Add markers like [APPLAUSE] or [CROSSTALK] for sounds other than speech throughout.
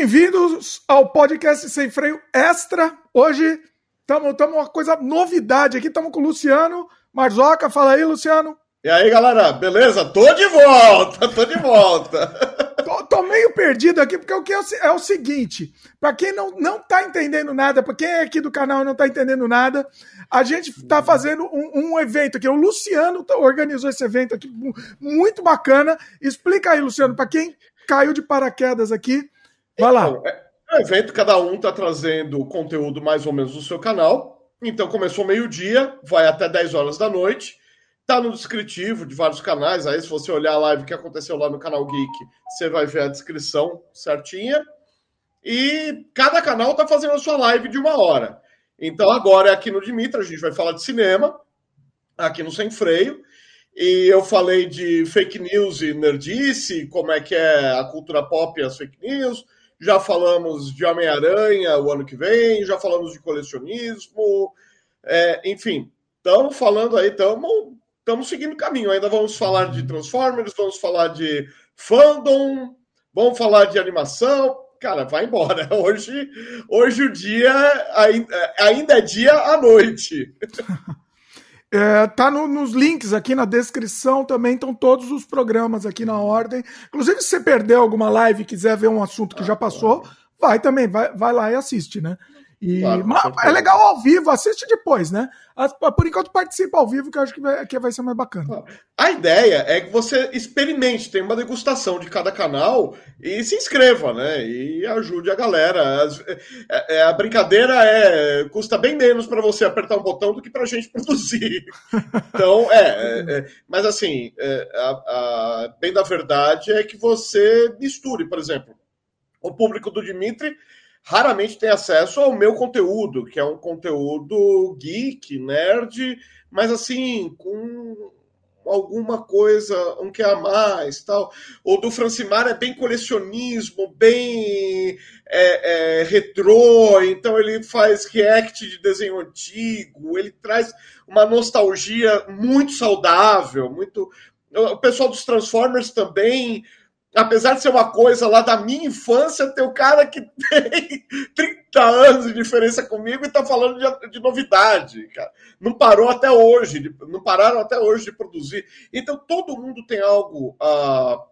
bem-vindos ao podcast Sem Freio Extra. Hoje estamos uma coisa novidade aqui, estamos com o Luciano Marzoca. Fala aí, Luciano. E aí, galera, beleza? Tô de volta, tô de volta. [LAUGHS] tô, tô, meio perdido aqui, porque o que é o, é o seguinte: para quem não, não tá entendendo nada, para quem é aqui do canal e não tá entendendo nada, a gente tá fazendo um, um evento aqui. O Luciano organizou esse evento aqui, muito bacana. Explica aí, Luciano, para quem caiu de paraquedas aqui. Vai lá. Então, é, um evento, cada um está trazendo conteúdo mais ou menos do seu canal. Então começou meio-dia, vai até 10 horas da noite. Tá no descritivo de vários canais. Aí, se você olhar a live que aconteceu lá no canal Geek, você vai ver a descrição certinha. E cada canal tá fazendo a sua live de uma hora. Então agora é aqui no Dimitra, a gente vai falar de cinema, aqui no Sem Freio. E eu falei de fake news e nerdice, como é que é a cultura pop e as fake news. Já falamos de Homem-Aranha o ano que vem, já falamos de colecionismo. É, enfim, estamos falando aí, estamos seguindo o caminho. Ainda vamos falar de Transformers, vamos falar de fandom, vamos falar de animação. Cara, vai embora. [LAUGHS] Hoje, hoje o dia ainda, ainda é dia à noite. [LAUGHS] É, tá no, nos links aqui na descrição também, estão todos os programas aqui na ordem. Inclusive, se você perdeu alguma live e quiser ver um assunto que já passou, vai também, vai, vai lá e assiste, né? E, claro, é legal ao vivo, assiste depois, né? Por enquanto participa ao vivo, que eu acho que vai, que vai ser mais bacana. A ideia é que você experimente, tem uma degustação de cada canal e se inscreva, né? E ajude a galera. É, é, a brincadeira é custa bem menos para você apertar um botão do que para a gente [LAUGHS] produzir. Então, é, é, é mas assim, a, a, bem da verdade é que você misture, por exemplo, o público do Dimitri raramente tem acesso ao meu conteúdo, que é um conteúdo geek, nerd, mas assim, com alguma coisa, um que a mais, tal. O do Francimar é bem colecionismo, bem é, é, retrô, então ele faz react de desenho antigo, ele traz uma nostalgia muito saudável, muito. O pessoal dos Transformers também apesar de ser uma coisa lá da minha infância, tem o cara que [LAUGHS] tem 30 anos de diferença comigo e tá falando de, de novidade, cara. Não parou até hoje, não pararam até hoje de produzir. Então todo mundo tem algo a,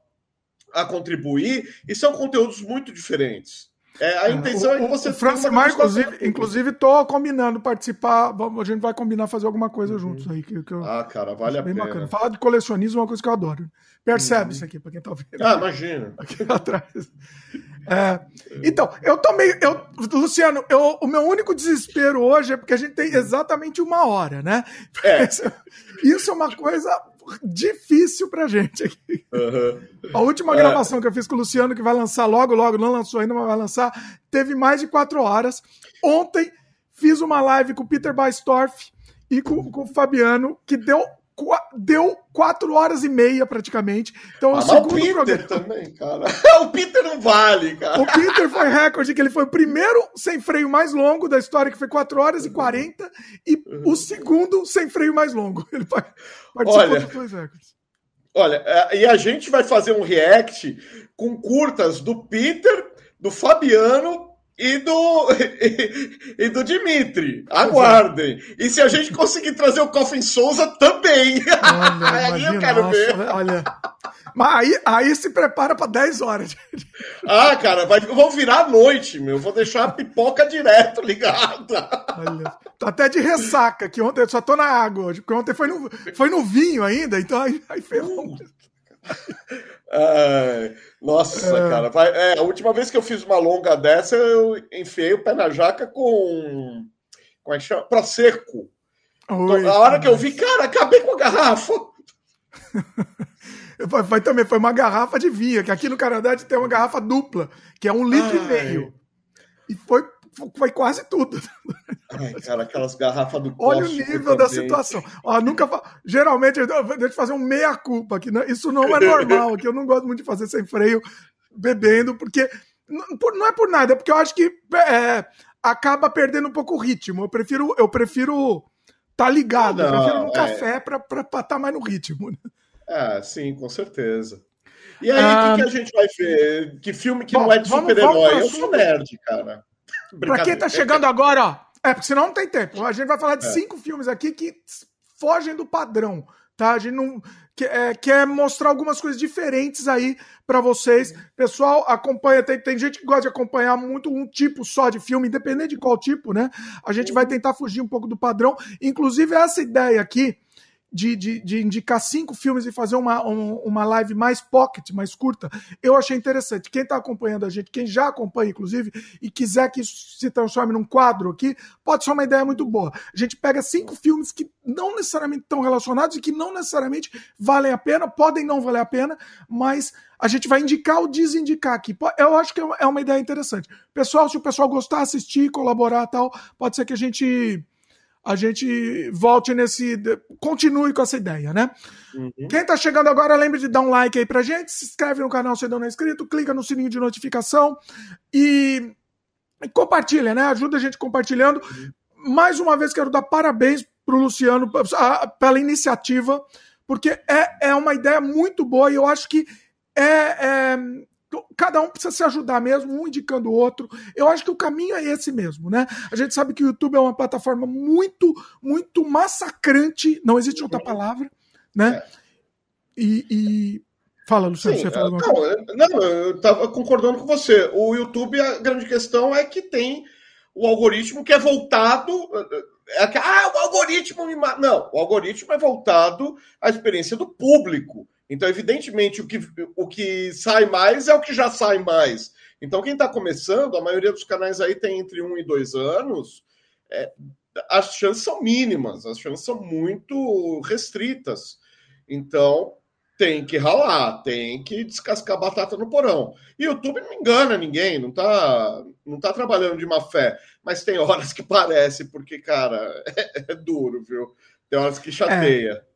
a contribuir e são conteúdos muito diferentes. É, a intenção o, é que você. O Francimar, inclusive, inclusive, tô combinando participar. Vamos, a gente vai combinar fazer alguma coisa uhum. juntos aí. Que, que eu, ah, cara, vale a pena. Bacana. Falar de colecionismo é uma coisa que eu adoro. Percebe uhum. isso aqui, para quem tá vendo. Ah, imagina. [LAUGHS] Aqui atrás. É, então, eu tomei. Eu, Luciano, eu, o meu único desespero hoje é porque a gente tem exatamente uma hora, né? É. [LAUGHS] Isso é uma coisa difícil pra gente aqui. Uhum. A última é. gravação que eu fiz com o Luciano, que vai lançar logo, logo, não lançou ainda, mas vai lançar, teve mais de quatro horas. Ontem fiz uma live com o Peter Baistorff e com, com o Fabiano, que deu deu quatro horas e meia praticamente. Então, ah, o segundo o Peter programa... também, cara. [LAUGHS] o Peter não vale, cara. O Peter foi recorde, que ele foi o primeiro sem freio mais longo da história, que foi 4 horas e 40, e o segundo sem freio mais longo. Ele participou olha, dos dois recordes. Olha, é, e a gente vai fazer um react com curtas do Peter, do Fabiano e do, e, [LAUGHS] e, do Dimitri. Aguardem. E se a gente conseguir trazer o Coffin Souza também. Olha, [LAUGHS] aí eu quero nossa, ver. Olha. Mas aí, aí se prepara para 10 horas. Ah, cara, vai, vou virar a noite, meu. Vou deixar a pipoca direto ligada. Olha, tô até de ressaca, que ontem eu só tô na água hoje, porque ontem foi no, foi no vinho ainda, então aí, aí ferrou. Uh, nossa, é. cara. Vai, é, a última vez que eu fiz uma longa dessa, eu enfiei o pé na jaca com. Como é que chama? Prosecco. Oi, a hora que eu vi, cara, acabei com a garrafa. [LAUGHS] foi, também, foi uma garrafa de vinho, que aqui no Canadá a gente tem uma garrafa dupla, que é um litro Ai. e meio. E foi foi quase tudo. Ai, cara, aquelas garrafas do Olha o nível da situação. Ó, nunca Geralmente, deixa eu fazer um meia-culpa aqui. Né? Isso não é normal, que eu não gosto muito de fazer sem freio bebendo, porque não é por nada, é porque eu acho que é, acaba perdendo um pouco o ritmo. Eu prefiro, eu prefiro tá ligado, não, eu prefiro um é... café para estar tá mais no ritmo. Né? É, sim, com certeza. E aí, o ah, que, que, a gente vai ver? Que filme que bom, não é de super-herói? Eu sou nerd, cara. Pra quem tá chegando agora, ó. É, porque senão não tem tempo. A gente vai falar de é. cinco filmes aqui que fogem do padrão, tá? A gente não quer, é, quer mostrar algumas coisas diferentes aí para vocês. Pessoal, acompanha, tem, tem gente que gosta de acompanhar muito um tipo só de filme, independente de qual tipo, né? A gente vai tentar fugir um pouco do padrão. Inclusive, essa ideia aqui de, de, de, indicar cinco filmes e fazer uma, um, uma live mais pocket, mais curta, eu achei interessante. Quem está acompanhando a gente, quem já acompanha, inclusive, e quiser que isso se transforme num quadro aqui, pode ser uma ideia muito boa. A gente pega cinco filmes que não necessariamente estão relacionados e que não necessariamente valem a pena, podem não valer a pena, mas a gente vai indicar ou desindicar aqui. Eu acho que é uma ideia interessante. Pessoal, se o pessoal gostar, assistir, colaborar tal, pode ser que a gente a gente volte nesse. Continue com essa ideia, né? Uhum. Quem tá chegando agora, lembre de dar um like aí pra gente, se inscreve no canal se ainda não é inscrito, clica no sininho de notificação e, e compartilha, né? Ajuda a gente compartilhando. Uhum. Mais uma vez, quero dar parabéns pro Luciano pela iniciativa, porque é, é uma ideia muito boa e eu acho que é, é cada um precisa se ajudar mesmo, um indicando o outro. Eu acho que o caminho é esse mesmo, né? A gente sabe que o YouTube é uma plataforma muito, muito massacrante, não existe outra palavra, né? É. E, e, Fala, Luciano, Sim, você fala alguma não, coisa? Não, eu estava concordando com você. O YouTube, a grande questão é que tem o algoritmo que é voltado. É que, ah, o algoritmo me mata. Não, o algoritmo é voltado à experiência do público. Então, evidentemente, o que, o que sai mais é o que já sai mais. Então, quem está começando, a maioria dos canais aí tem entre um e dois anos, é, as chances são mínimas, as chances são muito restritas. Então, tem que ralar, tem que descascar batata no porão. E o YouTube não engana ninguém, não tá, não tá trabalhando de má fé, mas tem horas que parece, porque, cara, é, [LAUGHS] é duro, viu? Tem horas que chateia. É.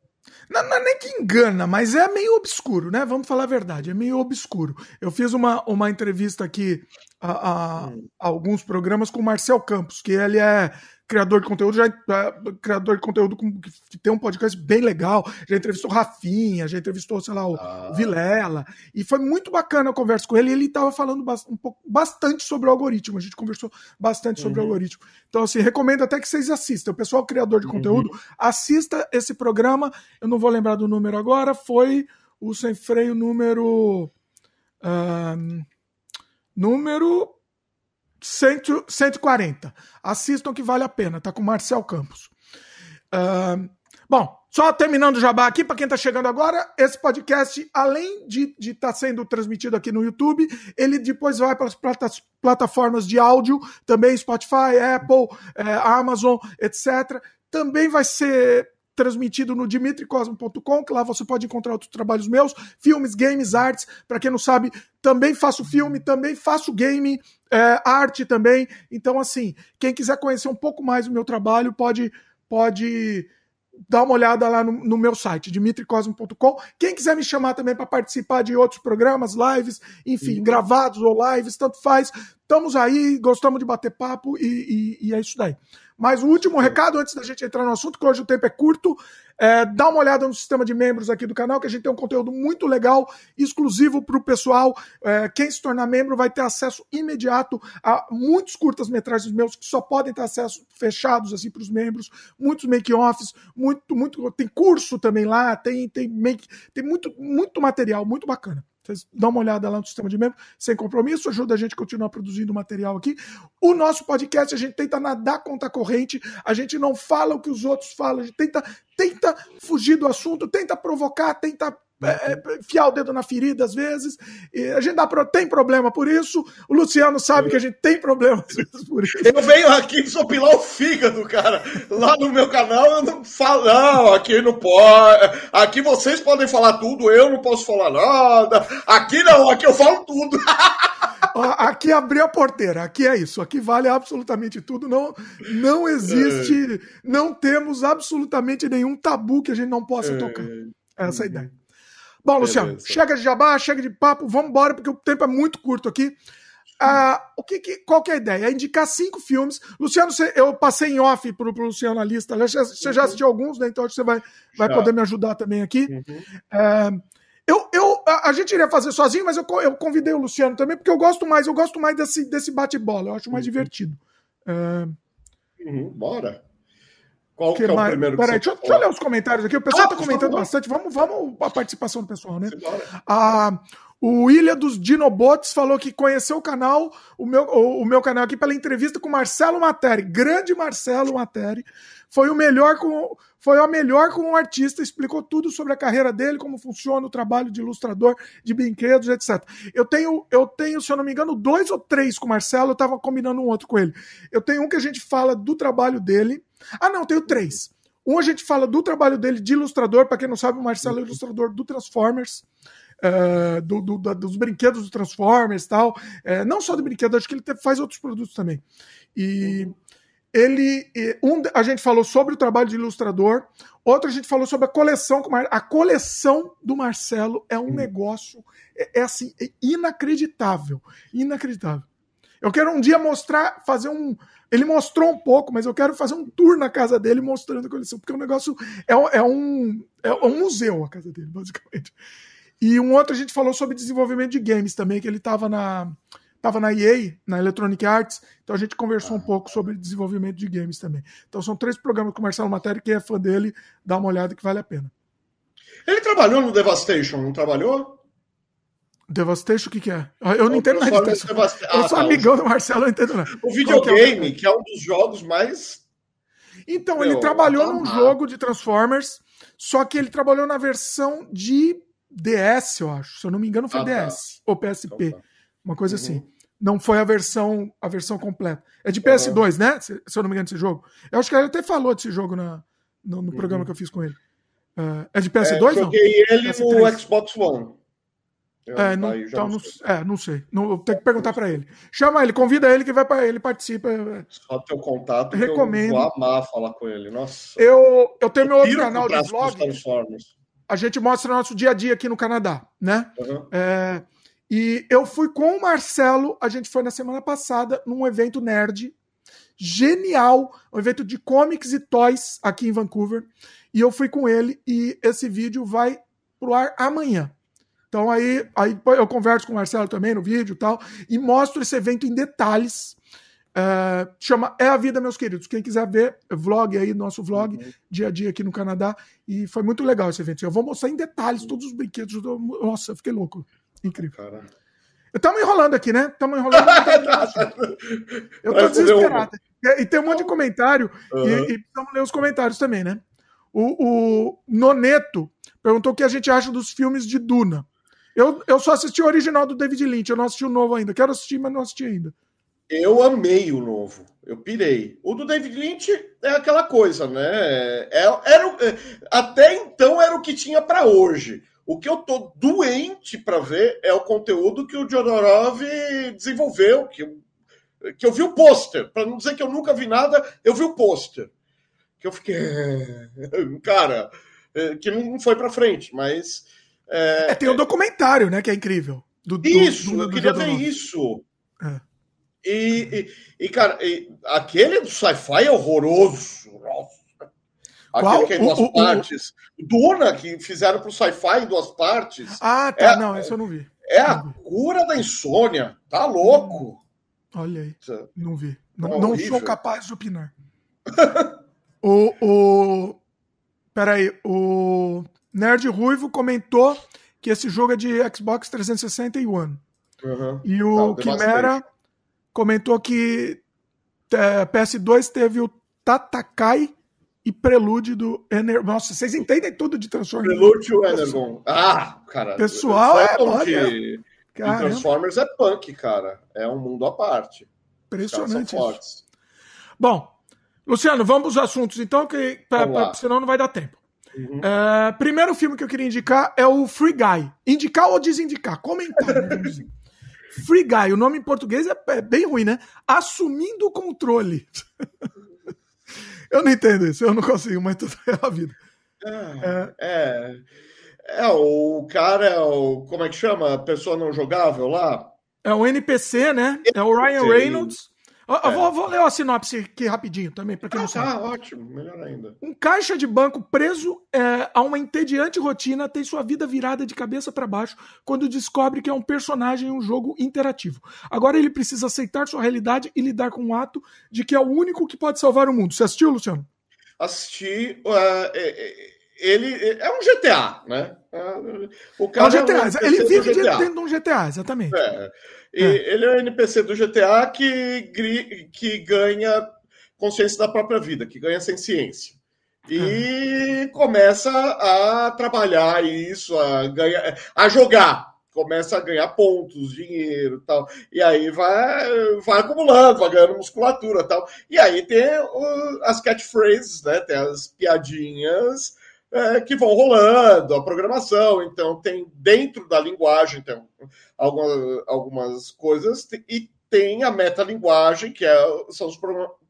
Não, não, é nem que engana, mas é meio obscuro, né? Vamos falar a verdade, é meio obscuro. Eu fiz uma, uma entrevista aqui a, a, hum. a alguns programas com o Marcel Campos, que ele é criador de conteúdo, já criador de conteúdo com, que tem um podcast bem legal, já entrevistou Rafinha, já entrevistou, sei lá, o ah. Vilela, e foi muito bacana a conversa com ele, e ele estava falando um pouco, bastante sobre o algoritmo, a gente conversou bastante sobre uhum. o algoritmo. Então, assim, recomendo até que vocês assistam. O pessoal criador de uhum. conteúdo, assista esse programa, eu não vou lembrar do número agora, foi o Sem Freio número... Número 100, 140. Assistam que vale a pena, tá com o Marcel Campos. Uh, bom, só terminando o jabá aqui, para quem está chegando agora, esse podcast, além de estar tá sendo transmitido aqui no YouTube, ele depois vai para as plataformas de áudio, também Spotify, Apple, é, Amazon, etc. Também vai ser transmitido no dimitricosmo.com, que lá você pode encontrar outros trabalhos meus, filmes, games, artes. Para quem não sabe, também faço filme, também faço game, é, arte também. Então, assim, quem quiser conhecer um pouco mais do meu trabalho, pode, pode dar uma olhada lá no, no meu site, dimitricosmo.com. Quem quiser me chamar também para participar de outros programas, lives, enfim, uhum. gravados ou lives, tanto faz. Estamos aí, gostamos de bater papo e, e, e é isso daí. Mas o último recado, antes da gente entrar no assunto, que hoje o tempo é curto, é, dá uma olhada no sistema de membros aqui do canal, que a gente tem um conteúdo muito legal, exclusivo para o pessoal. É, quem se tornar membro vai ter acesso imediato a muitos curtas-metragens meus que só podem ter acesso fechados assim para os membros, muitos make-offs, muito, muito. Tem curso também lá, tem, tem, make, tem muito, muito material, muito bacana. Vocês dão uma olhada lá no sistema de membro, sem compromisso, ajuda a gente a continuar produzindo material aqui. O nosso podcast, a gente tenta nadar contra a corrente, a gente não fala o que os outros falam, a gente tenta, tenta fugir do assunto, tenta provocar, tenta é, é, enfiar o dedo na ferida às vezes. E a gente dá pro, tem problema por isso. O Luciano sabe que a gente tem problema por isso. Eu venho aqui sopilar o fígado, cara. Lá no meu canal eu não falo, não, aqui não pode. Aqui vocês podem falar tudo, eu não posso falar nada. Aqui não, aqui eu falo tudo. [LAUGHS] aqui abriu a porteira, aqui é isso, aqui vale absolutamente tudo, não, não existe, é. não temos absolutamente nenhum tabu que a gente não possa tocar. Essa é a ideia. Bom, Luciano, Beleza. chega de jabá, chega de papo, vamos embora, porque o tempo é muito curto aqui. Ah, o que, que, qual que é a ideia? É indicar cinco filmes. Luciano, você, eu passei em off para o Luciano a lista. Você já uhum. assistiu alguns, né? Então você vai, vai poder me ajudar também aqui. Uhum. É, Eu, eu, a, a, gente iria fazer sozinho, mas eu, eu convidei o Luciano também, porque eu gosto mais, eu gosto mais desse, desse bate-bola, eu acho mais uhum. divertido. É... Uhum, bora. Qual que, que é o primeiro Peraí, deixa, deixa, eu ler os comentários aqui. O pessoal está ah, comentando bastante. Vamos, vamos a participação do pessoal, né? Ah, o Ilha dos Dinobots falou que conheceu o canal, o meu, o, o meu canal aqui, pela entrevista com Marcelo Materi. Grande Marcelo Materi. Foi o melhor com. Foi a melhor com o artista, explicou tudo sobre a carreira dele, como funciona o trabalho de ilustrador, de brinquedos, etc. Eu tenho, eu tenho, se eu não me engano, dois ou três com o Marcelo, eu estava combinando um outro com ele. Eu tenho um que a gente fala do trabalho dele, ah, não, tenho três. Um a gente fala do trabalho dele de ilustrador, para quem não sabe, o Marcelo é ilustrador do Transformers. Uh, do, do, dos brinquedos do Transformers e tal. Uh, não só de brinquedos, acho que ele faz outros produtos também. E ele. Um, a gente falou sobre o trabalho de ilustrador, outro a gente falou sobre a coleção. A coleção do Marcelo é um hum. negócio. É, é assim, é inacreditável. Inacreditável. Eu quero um dia mostrar, fazer um. Ele mostrou um pouco, mas eu quero fazer um tour na casa dele mostrando a coleção, porque o negócio é, é, um, é um museu a casa dele, basicamente. E um outro a gente falou sobre desenvolvimento de games também, que ele estava na estava na EA, na Electronic Arts, então a gente conversou um pouco sobre desenvolvimento de games também. Então são três programas com o Marcelo Matéria, quem é fã dele, dá uma olhada que vale a pena. Ele trabalhou no Devastation, não trabalhou? Devastation, o que, que é? Eu não entendo nada disso. Ah, eu sou tá, amigão do Marcelo, eu não entendo nada. O videogame, que é, um dos jogos mais. Então, Meu, ele trabalhou num jogo de Transformers, só que ele trabalhou na versão de DS, eu acho. Se eu não me engano, foi ah, DS tá. ou PSP. Então, tá. Uma coisa uhum. assim. Não foi a versão a versão completa. É de PS2, uhum. né? Se, se, eu não me engano, esse jogo. Eu acho que ele até falou desse jogo na, no, no uhum. programa que eu fiz com ele. Uh, é de PS2, é, eu joguei ele PS3. no Xbox One. Eu, é, não, então, não, é, não sei. Não, tem que perguntar para ele. Chama ele, convida ele que vai para ele participa. Só teu contato. Recomendo. Eu vou amar falar com ele. Nossa. Eu, eu tenho meu outro canal de vlog. A gente mostra nosso dia a dia aqui no Canadá, né? Uhum. É, e eu fui com o Marcelo. A gente foi na semana passada num evento nerd genial, um evento de comics e toys aqui em Vancouver. E eu fui com ele e esse vídeo vai pro ar amanhã. Então aí, aí eu converso com o Marcelo também no vídeo e tal, e mostro esse evento em detalhes. Uh, chama É a Vida, meus queridos. Quem quiser ver, vlog aí, nosso vlog, uhum. dia a dia aqui no Canadá. E foi muito legal esse evento. Eu vou mostrar em detalhes todos os brinquedos. Do... Nossa, eu fiquei louco. Incrível. Estamos enrolando aqui, né? Estamos enrolando. [LAUGHS] eu tô desesperado. E tem um monte de comentário. Uhum. E, e precisamos ler os comentários também, né? O, o Noneto perguntou o que a gente acha dos filmes de Duna. Eu, eu só assisti o original do David Lynch, eu não assisti o novo ainda. Quero assistir, mas não assisti ainda. Eu amei o novo. Eu pirei. O do David Lynch é aquela coisa, né? É, era, é, até então era o que tinha para hoje. O que eu tô doente para ver é o conteúdo que o Jodorov desenvolveu, que, que eu vi o pôster. Para não dizer que eu nunca vi nada, eu vi o pôster. Que eu fiquei. [LAUGHS] Cara, é, que não foi para frente, mas é, é, tem um documentário, né, que é incrível. Do, isso, do, do, eu queria ver isso. É. E, e, e, cara, e, aquele do sci-fi é horroroso. Nossa. Aquele que é em duas o, partes. O, Duna, que fizeram pro sci-fi em duas partes. Ah, tá. É, não, isso eu não vi. É a cura da insônia. Tá louco. Olha aí. Não vi. Não, é não sou capaz de opinar. [LAUGHS] o, o. Peraí, o. Nerd Ruivo comentou que esse jogo é de Xbox 360 e One. Uhum. E o tá, Quimera comentou que é, PS2 teve o Tatakai e Prelude do Ener... Nossa, vocês entendem tudo de Transformers. Prelude e Energon. Ah, cara. Pessoal, é, de, de Transformers é punk, cara. É um mundo à parte. Impressionante isso. Bom, Luciano, vamos aos assuntos então, que pra, pra, senão não vai dar tempo. Uhum. É, primeiro filme que eu queria indicar é o Free Guy. Indicar ou desindicar? Comentar. [LAUGHS] Free Guy, o nome em português é, é bem ruim, né? Assumindo o controle. [LAUGHS] eu não entendo isso, eu não consigo, mas tudo é a vida. É, é, é, o cara é o. Como é que chama? A pessoa não jogável lá? É o NPC, né? É o Ryan Reynolds. Eu, é. vou, vou, ler a sinopse aqui rapidinho também, para quem ah, não sabe. Ah, ótimo, melhor ainda. Um caixa de banco preso é, a uma entediante rotina tem sua vida virada de cabeça para baixo quando descobre que é um personagem em um jogo interativo. Agora ele precisa aceitar sua realidade e lidar com o ato de que é o único que pode salvar o mundo. Você assistiu, Luciano? Assisti. Uh, ele é um GTA, né? O cara é um GTA. É um ele vive dentro de um GTA, exatamente. É. E é. Ele é o NPC do GTA que, que ganha consciência da própria vida, que ganha ciência E é. começa a trabalhar isso, a, ganhar, a jogar. Começa a ganhar pontos, dinheiro tal. E aí vai, vai acumulando, vai ganhando musculatura tal. E aí tem o, as catchphrases, né? Tem as piadinhas é, que vão rolando, a programação, então tem dentro da linguagem tem algumas, algumas coisas, e tem a metalinguagem, que é, são os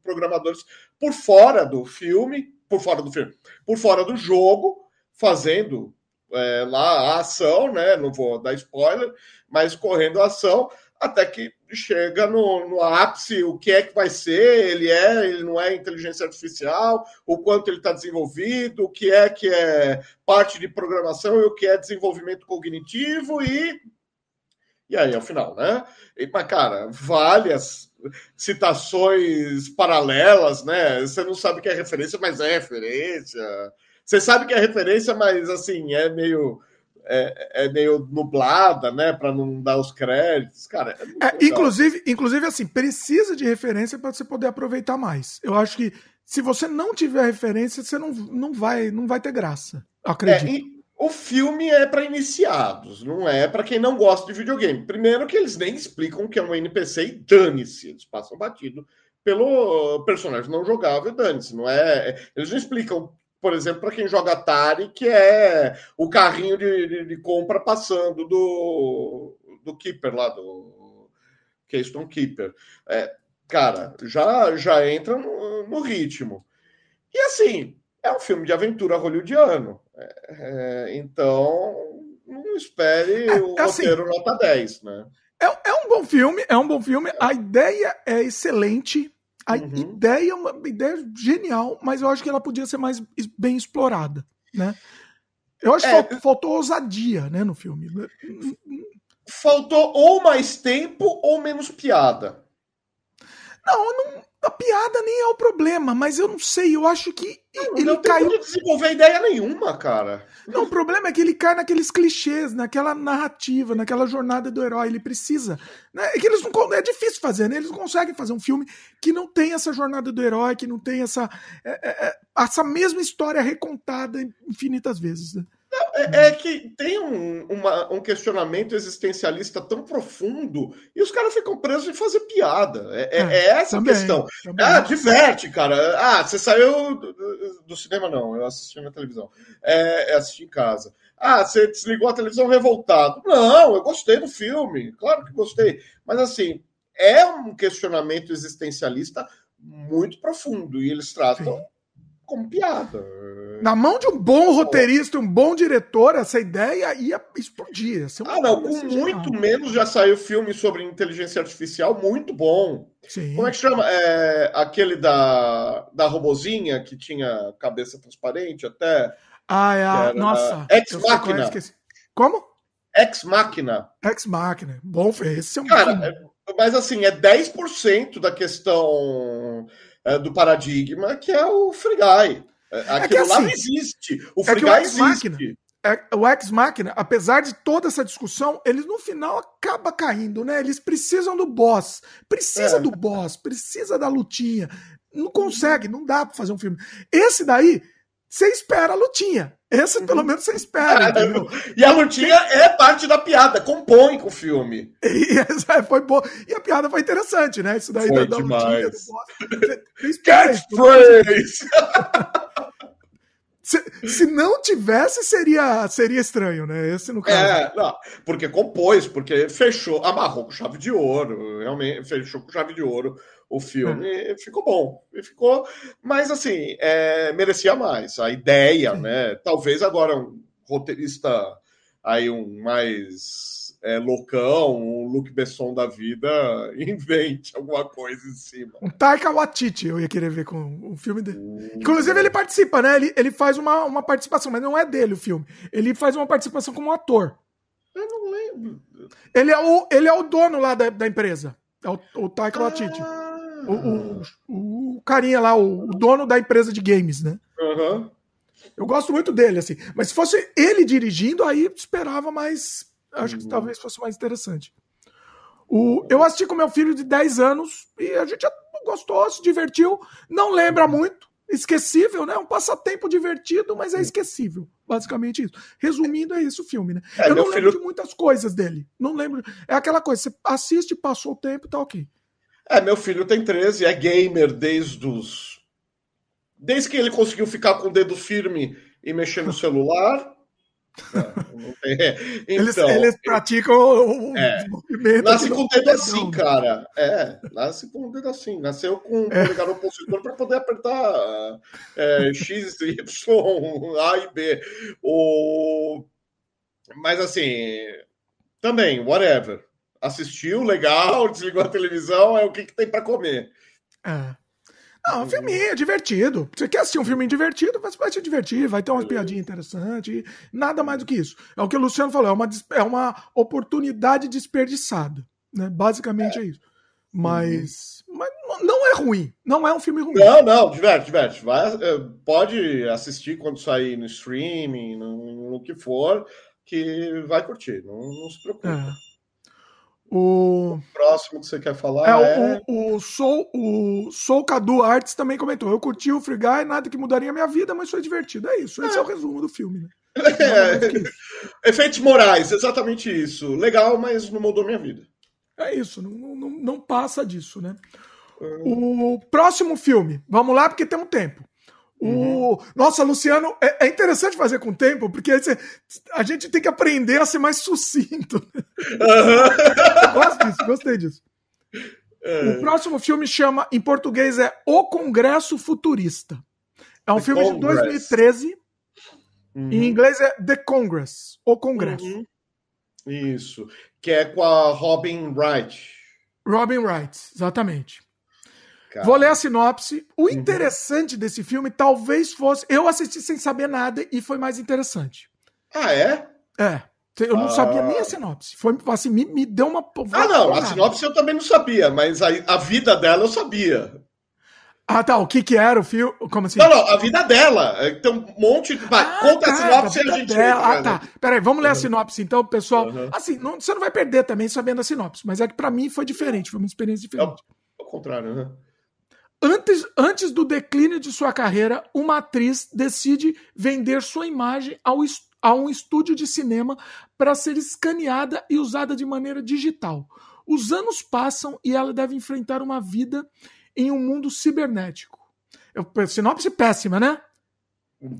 programadores por fora do filme, por fora do filme, por fora do jogo, fazendo é, lá a ação, né? Não vou dar spoiler, mas correndo a ação, até que chega no, no, ápice o que é que vai ser, ele é, ele não é inteligência artificial, o quanto ele está desenvolvido, o que é que é parte de programação e o que é desenvolvimento cognitivo e e aí ao final, né? E, mas cara, várias citações paralelas, né? Você não sabe que é referência, mas é referência. Você sabe que é referência, mas assim, é meio é, é meio nublada, né, para não dar os créditos, cara. É é, inclusive, inclusive assim, precisa de referência para você poder aproveitar mais. Eu acho que se você não tiver referência, você não, não vai não vai ter graça. Acredito. É, o filme é para iniciados, não é para quem não gosta de videogame. Primeiro que eles nem explicam que é um NPC e dane-se, eles passam batido pelo personagem não jogável, dane-se, não é? Eles não explicam por exemplo, para quem joga Atari, que é o carrinho de, de, de, compra passando do, do Keeper lá, do Keystone Keeper. É, cara, já, já entra no, no, ritmo. E assim, é um filme de aventura hollywoodiano. É, é, então, não espere é, o é assim, roteiro nota 10, né? É, é um bom filme, é um bom filme. A ideia é excelente. A uhum. ideia é uma ideia genial, mas eu acho que ela podia ser mais bem explorada, né? Eu acho é, que faltou ousadia, né, no filme. Faltou ou mais tempo ou menos piada. Não, não, a piada nem é o problema, mas eu não sei, eu acho que não, ele não caiu. Não desenvolver ideia nenhuma, cara. Não, o problema é que ele cai naqueles clichês, naquela narrativa, naquela jornada do herói. Ele precisa. Né? É que eles não. É difícil fazer, né? Eles não conseguem fazer um filme que não tem essa jornada do herói, que não tem essa, é, é, é essa mesma história recontada infinitas vezes. Né? É, é, que tem um, uma, um, questionamento existencialista tão profundo e os caras ficam presos em fazer piada. É, é, é, é essa também, a questão. Também. Ah, diverte, cara. Ah, você saiu do, do, cinema, não. Eu assisti na televisão. É, assisti em casa. Ah, você desligou a televisão revoltado. Não, eu gostei do filme. Claro que gostei. Mas, assim, é um questionamento existencialista muito profundo e eles tratam Sim como piada. Na mão de um bom roteirista, um bom diretor, essa ideia ia explodir. Ia ah, não, com muito menos já saiu filme sobre inteligência artificial muito bom. Sim. Como é que chama? É, aquele da, da robozinha que tinha cabeça transparente até. Ah, é a... Nossa. Ex Machina. Como? Ex Machina. Ex Machina. Bom, esse é um Cara, é, mas assim, é 10% da questão é, do paradigma, que é o Free Guy. É, aquilo é que, assim, lá não existe. O é Free Guy existe. Máquina, é, o Ex Machina, apesar de toda essa discussão, eles no final acaba caindo, né? Eles precisam do boss. Precisa é. do boss, precisa da lutinha. Não consegue, não dá para fazer um filme. Esse daí, você espera a lutinha. Esse, pelo uhum. menos, você espera. [LAUGHS] Entendeu? e a lutinha é parte da piada, compõe com o filme. [LAUGHS] E, foi bom. E a piada foi interessante, né? Isso daí foi da, da lutinha. Catchphrase! [LAUGHS] Se, se, não tivesse, seria, seria estranho, né? Esse no caso. É, não, porque compôs, porque fechou, amarrou com chave de ouro, realmente fechou com chave de ouro o filme é. ficou bom. Ficou, mas assim, é, merecia mais. A ideia, Sim. né? Talvez agora um roteirista aí um mais é, loucão, um Luke Besson da vida, [LAUGHS] invente alguma coisa em cima. Um Taika Waititi, eu ia querer ver com o filme dele. Hum. Inclusive, ele participa, né? Ele, ele faz uma, uma participação, mas não é dele o filme. Ele faz uma participação como ator. Eu não lembro. Ele é o, ele é o dono lá da, da empresa. É o, o Taika ah. Waititi. O, o, o, carinha lá, o, o, dono da empresa de games, né? Uhum. Eu gosto muito dele, assim. Mas se fosse ele dirigindo, aí esperava mais Acho que talvez fosse mais interessante. O, eu assisti com meu filho de 10 anos e a gente gostou, se divertiu. Não lembra muito, esquecível, né? Um passatempo divertido, mas é esquecível. Basicamente isso. Resumindo, é isso o filme, né? É, eu não lembro filho... de muitas coisas dele. Não lembro. É aquela coisa, você assiste, passou o tempo, tá ok. É, meu filho tem 13, é gamer desde os. Desde que ele conseguiu ficar com o dedo firme e mexer no [LAUGHS] celular. É, [LAUGHS] então, eles, eles, praticam o, é, movimento. Nasce com o dedo assim, cara. É, nasce com o dedo assim. Nasceu com o é. polegar opositor para poder apertar é, X, Y, A e B. O... Mas assim, também, whatever. Assistiu, legal, desligou a televisão, é o que, que tem para comer. É. Não, um filminho é divertido. Você quer assistir um filminho divertido, mas vai se divertir, vai ter umas piadinhas interessantes, nada mais do que isso. É o que o Luciano falou, é uma, é uma oportunidade desperdiçada. Né? Basicamente é, é isso. Mas, uhum. mas não é ruim. Não é um filme ruim. Não, não, diverte, diverte. Vai, é, pode assistir quando sair no streaming, no, no que for, que vai curtir. Não, não se preocupe. É. O... o próximo que você quer falar é, é... O, o, Soul, o Soul Cadu Arts também comentou. Eu curti o Free Guy, nada que mudaria minha vida, mas foi divertido. É isso. Esse é, é o resumo do filme, né? [LAUGHS] É. Efeitos morais, exatamente isso. Legal, mas não mudou minha vida. É isso, não, não, não passa disso, né? Hum. O próximo filme, vamos lá, porque temos tempo. O... Nossa, Luciano, é, é, interessante fazer com o tempo, porque a gente tem que aprender a ser mais sucinto. Uhum. Gosto disso, gostei disso. É. O próximo filme chama, em português, é O Congresso Futurista. É um The filme Congress. de 2013. Uhum. Em inglês é The Congress, O Congresso. Uhum. Isso. Que é com a Robin Wright. Robin Wright, exatamente. Cara. Vou ler a sinopse. O uhum. interessante desse filme talvez fosse. Eu assisti sem saber nada e foi mais interessante. Ah, é? É. Eu não ah. sabia nem a sinopse. Foi assim, me, me deu uma. Ah, não, a sinopse eu também não sabia, mas a, a vida dela eu sabia. Ah, tá. O que que era o filme? Como assim? Não, não, a vida dela. É, tem um monte de. Vai, ah, conta tá, a sinopse e a gente dela. Vê, ah, tá. Peraí, vamos ler a sinopse então, pessoal. Uhum. Assim, não, você não vai perder também sabendo a sinopse, mas é que para mim foi diferente, foi uma experiência diferente. É o contrário, né? Antes, antes do declínio de sua carreira, uma atriz decide vender sua imagem ao, a um estúdio de cinema para ser escaneada e usada de maneira digital. Os anos passam e ela deve enfrentar uma vida em um mundo cibernético. Eu, sinopse péssima, né?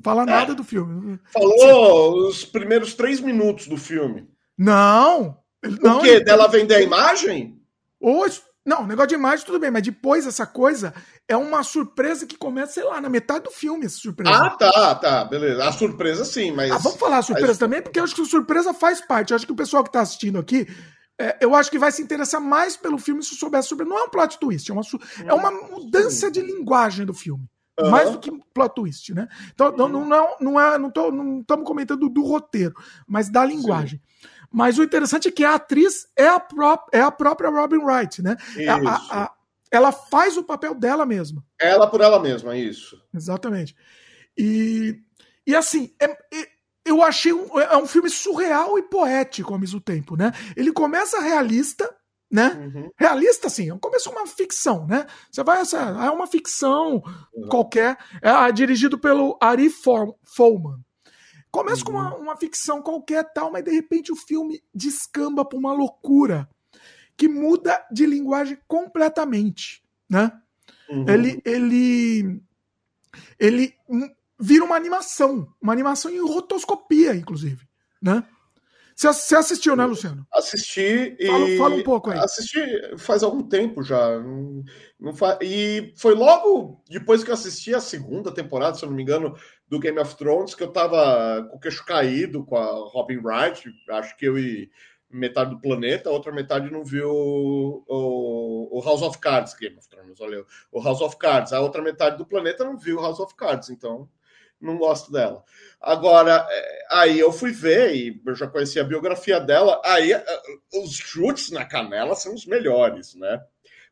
Fala é. nada do filme. Falou os primeiros três minutos do filme. Não! não o quê? Ele... Dela vender a imagem? Ou não, negócio de imagem tudo bem, mas depois essa coisa é uma surpresa que começa, sei lá, na metade do filme, essa surpresa. Ah, tá, tá, beleza. A surpresa sim, mas. Ah, vamos falar a surpresa mas... também, porque eu acho que a surpresa faz parte. Eu acho que o pessoal que tá assistindo aqui, é, eu acho que vai se interessar mais pelo filme se souber sobre. Não é um plot twist, é uma, é uma mudança de linguagem do filme. Uhum. Mais do que plot twist, né? Então, não, não, não, é, não, tô, não estamos comentando do roteiro, mas da linguagem. Sim. Mas o interessante é que a atriz é a, pró é a própria Robin Wright, né? É a, a, ela faz o papel dela mesma. Ela por ela mesma, isso. Exatamente. E, e assim, é, é, eu achei um, é um filme surreal e poético ao mesmo tempo, né? Ele começa realista, né? Uhum. Realista, assim, começa uma ficção, né? Você vai, essa é uma ficção uhum. qualquer, é, dirigido pelo Ari Folman. Começa uhum. com uma, uhum. uma ficção qualquer tal, mas de repente o filme descamba para uma loucura que muda de linguagem completamente, né? Uhum. Ele, ele, ele vira uma animação, uma animação em rotoscopia, inclusive, né? Você assistiu, né, Luciano? Assisti e. Fala, fala, um pouco aí. Assisti faz algum tempo já. Não fa... E foi logo depois que eu assisti a segunda temporada, se eu não me engano, do Game of Thrones, que eu tava com o queixo caído com a Robin Wright. Acho que eu e metade do planeta, a outra metade não viu o, o, House of Cards, Game of Thrones, olha, o House of Cards, a outra metade do planeta não viu o House of Cards, então não gosto dela. Agora, é, aí eu fui ver, e eu já conhecia a biografia dela, aí é, os chutes na canela são os melhores, né?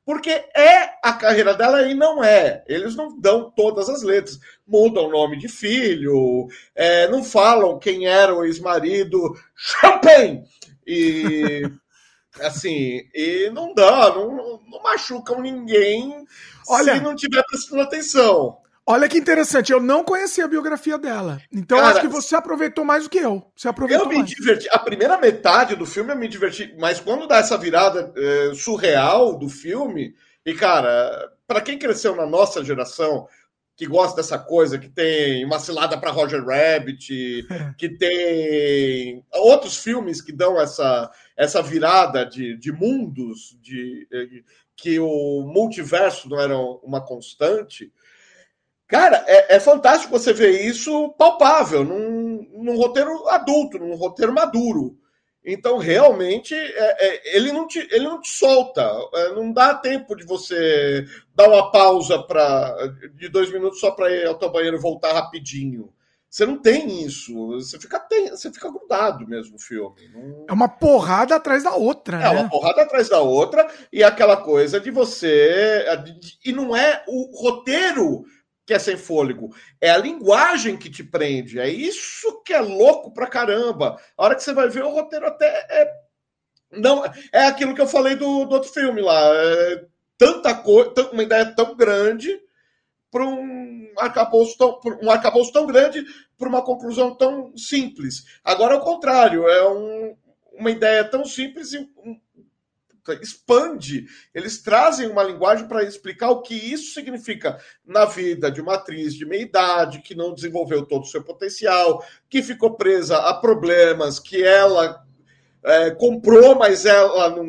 Porque é a carreira dela e não é. Eles não dão todas as letras. Mudam o nome de filho, é, não falam quem era o ex-marido. Champagne! E [LAUGHS] assim, e não dá, não, não machucam ninguém Olha, se não tiver prestando atenção. Olha que interessante, eu não conhecia a biografia dela. Então Cara, acho que você aproveitou mais do que eu. Você aproveitou eu me mais. diverti. A primeira metade do filme eu me diverti, mas quando dá essa virada é, surreal do filme, e cara, para quem cresceu na nossa geração, que gosta dessa coisa, que tem uma cilada para Roger Rabbit, [LAUGHS] que tem outros filmes que dão essa, essa virada de, de mundos, de que o multiverso não era uma constante. Cara, é, é fantástico você ver isso palpável, num, num roteiro adulto, num roteiro maduro. Então, realmente, é, é, ele, não te, ele não te solta. É, não dá tempo de você dar uma pausa pra, de dois minutos só para ir ao teu banheiro e voltar rapidinho. Você não tem isso. Você fica, tem, você fica grudado mesmo no filme. Não... É uma porrada atrás da outra. É né? uma porrada atrás da outra. E aquela coisa de você. E não é o roteiro que é sem fôlego. É a linguagem que te prende. É isso que é louco pra caramba. A hora que você vai ver o roteiro até é. Não, é aquilo que eu falei do, do outro filme lá. É tanta coisa, uma ideia tão grande para um arcabouço tão, um arcabouço tão grande para uma conclusão tão simples. Agora, ao contrário, é um, uma ideia tão simples e expande, eles trazem uma linguagem para explicar o que isso significa na vida de uma atriz de meia idade que não desenvolveu todo o seu potencial, que ficou presa a problemas que ela é, comprou, mas ela não,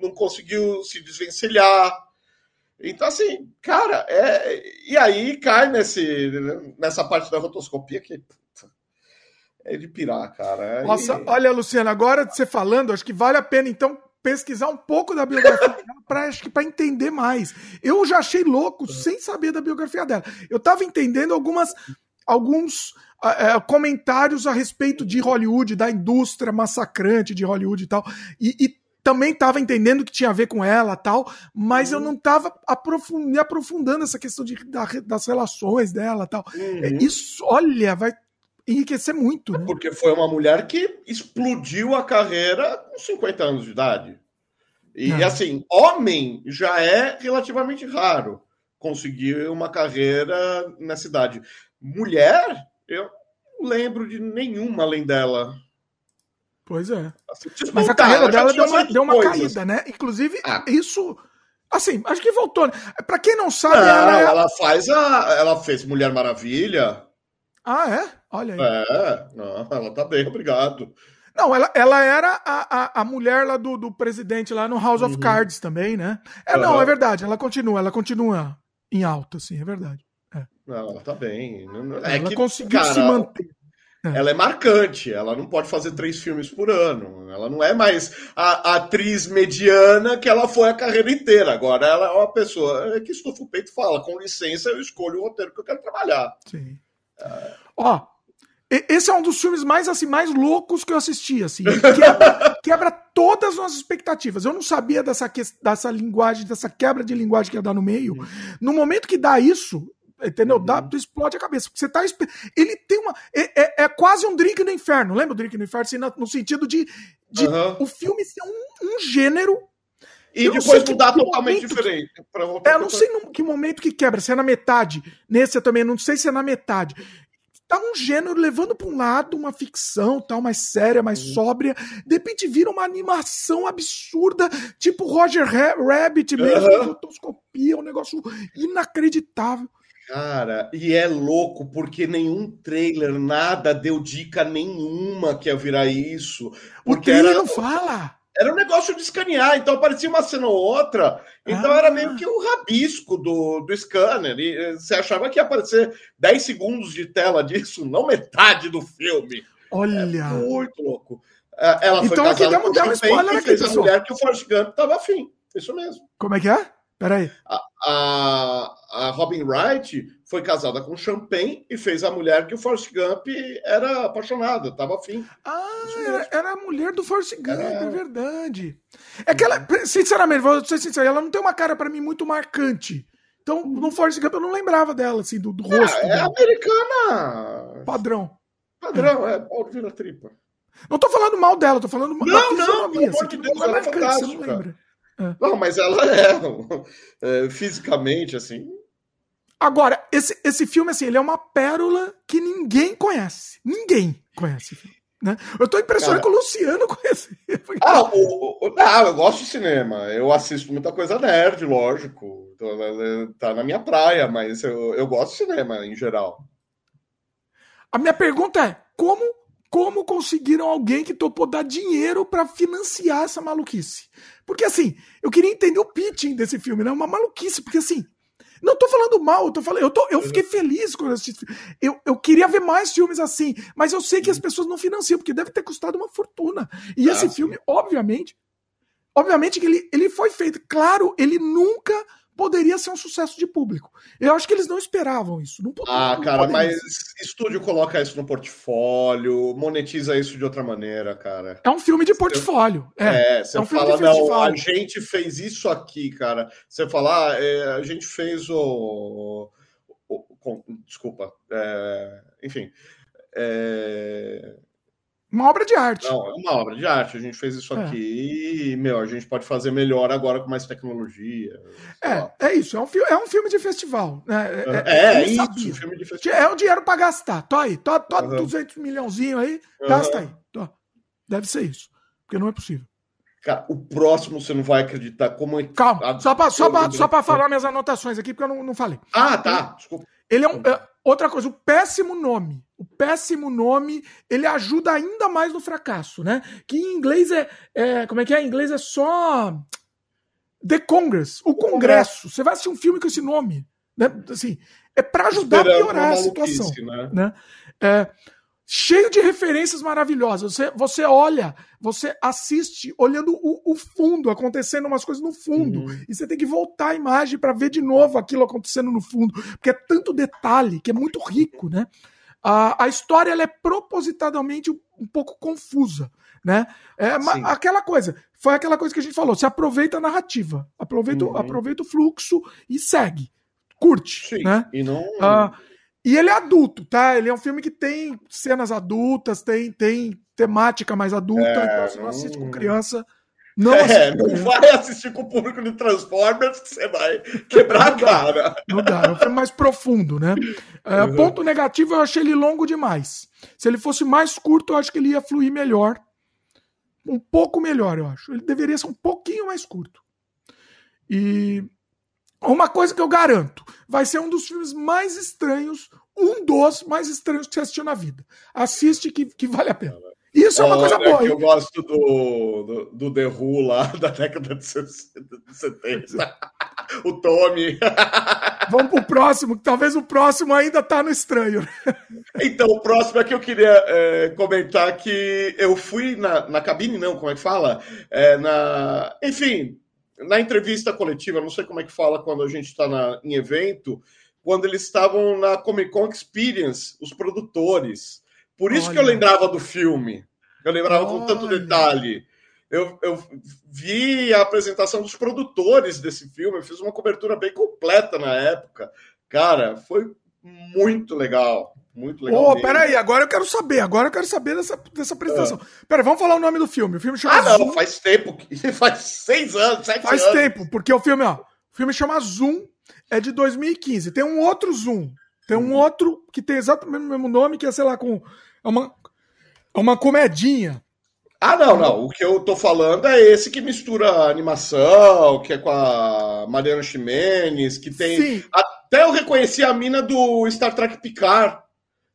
não conseguiu se desvencilhar. Então, assim, cara, é... e aí cai nesse, nessa parte da rotoscopia que é de pirar, cara. Nossa, e... olha, Luciano, agora você falando, acho que vale a pena, então, pesquisar um pouco da biografia [LAUGHS] dela para acho que para entender mais. Eu já achei louco sem saber da biografia dela. Eu estava entendendo algumas alguns uh, comentários a respeito de Hollywood, da indústria massacrante de Hollywood e tal. E, e também estava entendendo que tinha a ver com ela tal, mas uhum. eu não estava aprofund, me aprofundando essa questão de, da, das relações dela tal. Uhum. Isso, olha, vai enriquecer muito. Né? Porque foi uma mulher que explodiu a carreira com 50 anos de idade. E Não. assim, homem já é relativamente raro conseguir uma carreira nessa idade. Mulher, eu não lembro de nenhuma além dela. Pois é. Assim, Mas a carreira dela deu uma, deu uma caída, né? Inclusive, ah. isso. Assim, acho que voltou. Né? Para quem não sabe. Não, ela, é ela faz a. Ela fez Mulher Maravilha. Ah, é? Olha aí. É, não, ela tá bem, obrigado. Não, ela, ela era a, a, a mulher lá do, do presidente lá no House of uhum. Cards também, né? É, não, é verdade, ela continua, ela continua em alta, sim, é verdade. É. Não, ela tá bem. É ela que, conseguiu cara, se manter. É. Ela é marcante, ela não pode fazer três filmes por ano. Ela não é mais a, a atriz mediana que ela foi a carreira inteira. Agora ela é uma pessoa que estufa o peito e fala: com licença, eu escolho o roteiro que eu quero trabalhar. Sim. Ó, esse é um dos filmes mais assim mais loucos que eu assisti, assim. Quebra, [LAUGHS] quebra, todas as nossas expectativas. Eu não sabia dessa, dessa linguagem, dessa quebra de linguagem que ia dar no meio. No momento que dá isso, entendeu? Dá, tu explode a cabeça. Porque você tá. Ele tem uma. É, é, é, quase um drink no inferno. Lembra o drink no inferno? Assim, no sentido de, de uhum. o filme ser um, um gênero e eu depois mudar totalmente momento, diferente. é, eu não sei no, que momento que quebra, se é na metade. Nesse eu também não sei se é na metade tá um gênero levando para um lado uma ficção tal mais séria, mais uhum. sóbria, de repente vira uma animação absurda, tipo Roger Rabbit mesmo, uhum. rotoscopia, um negócio inacreditável. Cara, e é louco porque nenhum trailer, nada deu dica nenhuma que ia virar isso. O trailer era... não fala. Era um negócio de escanear, então aparecia uma cena ou outra, então ah. era meio que um rabisco do, do scanner. E eh, você achava que ia aparecer 10 segundos de tela disso, [LAUGHS] não metade do filme. Olha! É muito louco. É, ela então aqui demos, demos spoiler aqui, fez a mulher que o Forrest Gump tava afim. Isso mesmo. Como é que é? Peraí. A, a, a Robin Wright foi casada com Champagne e fez a mulher que o Forrest Gump era apaixonada, tava afim. Ah, era, era, a mulher do Forrest Gump, era... é verdade. É que ela, sinceramente, vou ser sincero, ela não tem uma cara para mim muito marcante. Então, no Forrest Gump eu não lembrava dela, assim, do, do rosto. É, é americana. Padrão. Padrão, é, Paulo vira tripa. Não tô falando mal dela, tô falando mal não, não, pelo amor de Deus, ela é fantástica. É. Não, mas ela [LAUGHS] é, é, fisicamente, assim. Agora, esse, esse filme, assim, ele é uma pérola que ninguém conhece. Ninguém conhece. Né? Eu tô impressionado Cara, que o Luciano [LAUGHS] conhece. Ah, o, o, ah, eu gosto de cinema. Eu assisto muita coisa nerd, lógico. Tá na minha praia, mas eu, eu gosto de cinema em geral. A minha pergunta é: como como conseguiram alguém que topou dar dinheiro para financiar essa maluquice? Porque assim, eu queria entender o pitching desse filme, né? Uma maluquice, porque assim, não tô falando mal, eu tô falando, eu, tô, eu fiquei feliz quando eu assisti. Eu, eu queria ver mais filmes assim, mas eu sei que as pessoas não financiam, porque deve ter custado uma fortuna. E ah, esse filme, obviamente, obviamente que ele, ele foi feito. Claro, ele nunca poderia ser um sucesso de público. Eu acho que eles não esperavam isso. Não, ah, cara, mas ser. estúdio coloca isso no portfólio, monetiza isso de outra maneira, cara. É um filme de portfólio. É, é você é um fala, não, a gente fez isso aqui, cara. Você fala, ah, é, a gente fez o. o, o desculpa. É, enfim. É, uma obra de arte. Não, é uma obra de arte. A gente fez isso é. aqui e, meu, a gente pode fazer melhor agora com mais tecnologia. É, é isso. É um, é um filme de festival. Né? É, é, é, é isso, um filme de festival. É o dinheiro para gastar. Tô aí, tô, tô uhum. 200 milhãozinho aí, uhum. gasta aí. Tô. Deve ser isso. Porque não é possível. Cara, o próximo você não vai acreditar como é. Calma, só para só só falar minhas anotações aqui, porque eu não, não falei. Ah, tá. Desculpa. Ele é um. Outra coisa, o péssimo nome. O péssimo nome, ele ajuda ainda mais no fracasso, né? Que em inglês é. é como é que é? Em inglês é só. The Congress, o Congresso. Você vai assistir um filme com esse nome. Né? Assim, é para ajudar Esperando a piorar a situação. Né? né? É, cheio de referências maravilhosas. Você, você olha, você assiste olhando o, o fundo, acontecendo umas coisas no fundo. Uhum. E você tem que voltar a imagem para ver de novo aquilo acontecendo no fundo. Porque é tanto detalhe que é muito rico, né? A, a história ela é propositadamente um, um pouco confusa. Né? É aquela coisa, foi aquela coisa que a gente falou: se aproveita a narrativa, aproveita, uhum. aproveita o fluxo e segue. Curte. Sim, né? E não. Uh, e ele é adulto, tá? Ele é um filme que tem cenas adultas, tem, tem temática mais adulta, é, então você não assiste com criança. Não, é, não vai assistir com o público de Transformers que você vai quebrar a cara. Não dá, é um filme mais profundo, né? É, uhum. Ponto negativo, eu achei ele longo demais. Se ele fosse mais curto, eu acho que ele ia fluir melhor. Um pouco melhor, eu acho. Ele deveria ser um pouquinho mais curto. E uma coisa que eu garanto, vai ser um dos filmes mais estranhos, um dos mais estranhos que você assistiu na vida. Assiste que, que vale a pena. Isso é uma coisa boa. eu gosto do, do, do The Who lá [LAUGHS] da década de 70. o Tommy. [LAUGHS] Vamos pro próximo, que talvez o próximo ainda tá no estranho. então, o próximo é que eu queria é, comentar que eu fui na, na cabine, não, como é que fala? É, na, enfim, na entrevista coletiva, não sei como é que fala quando a gente está em evento, quando eles estavam na Comic Con Experience, os produtores. Por isso Olha. que eu lembrava do filme. Eu lembrava Olha. com tanto detalhe. Eu, eu, vi a apresentação dos produtores desse filme, eu fiz uma cobertura bem completa na época. Cara, foi muito legal. Muito legal. Ô, oh, peraí, agora eu quero saber. Agora eu quero saber dessa, dessa apresentação. É. Peraí, vamos falar o nome do filme. O filme chama Ah, não, Zoom. faz tempo. [LAUGHS] Faz seis anos, sete faz anos. Faz tempo, porque o filme, ó. O filme chama Zoom, é de 2015. Tem um outro Zoom. Tem um hum. outro que tem exatamente o mesmo nome, que é, sei lá, com. É uma, é uma comedinha. Ah, não, não. O que eu tô falando é esse que mistura animação, que é com a Mariana Ximenes, que tem. Sim. Até eu reconheci a mina do Star Trek Picard.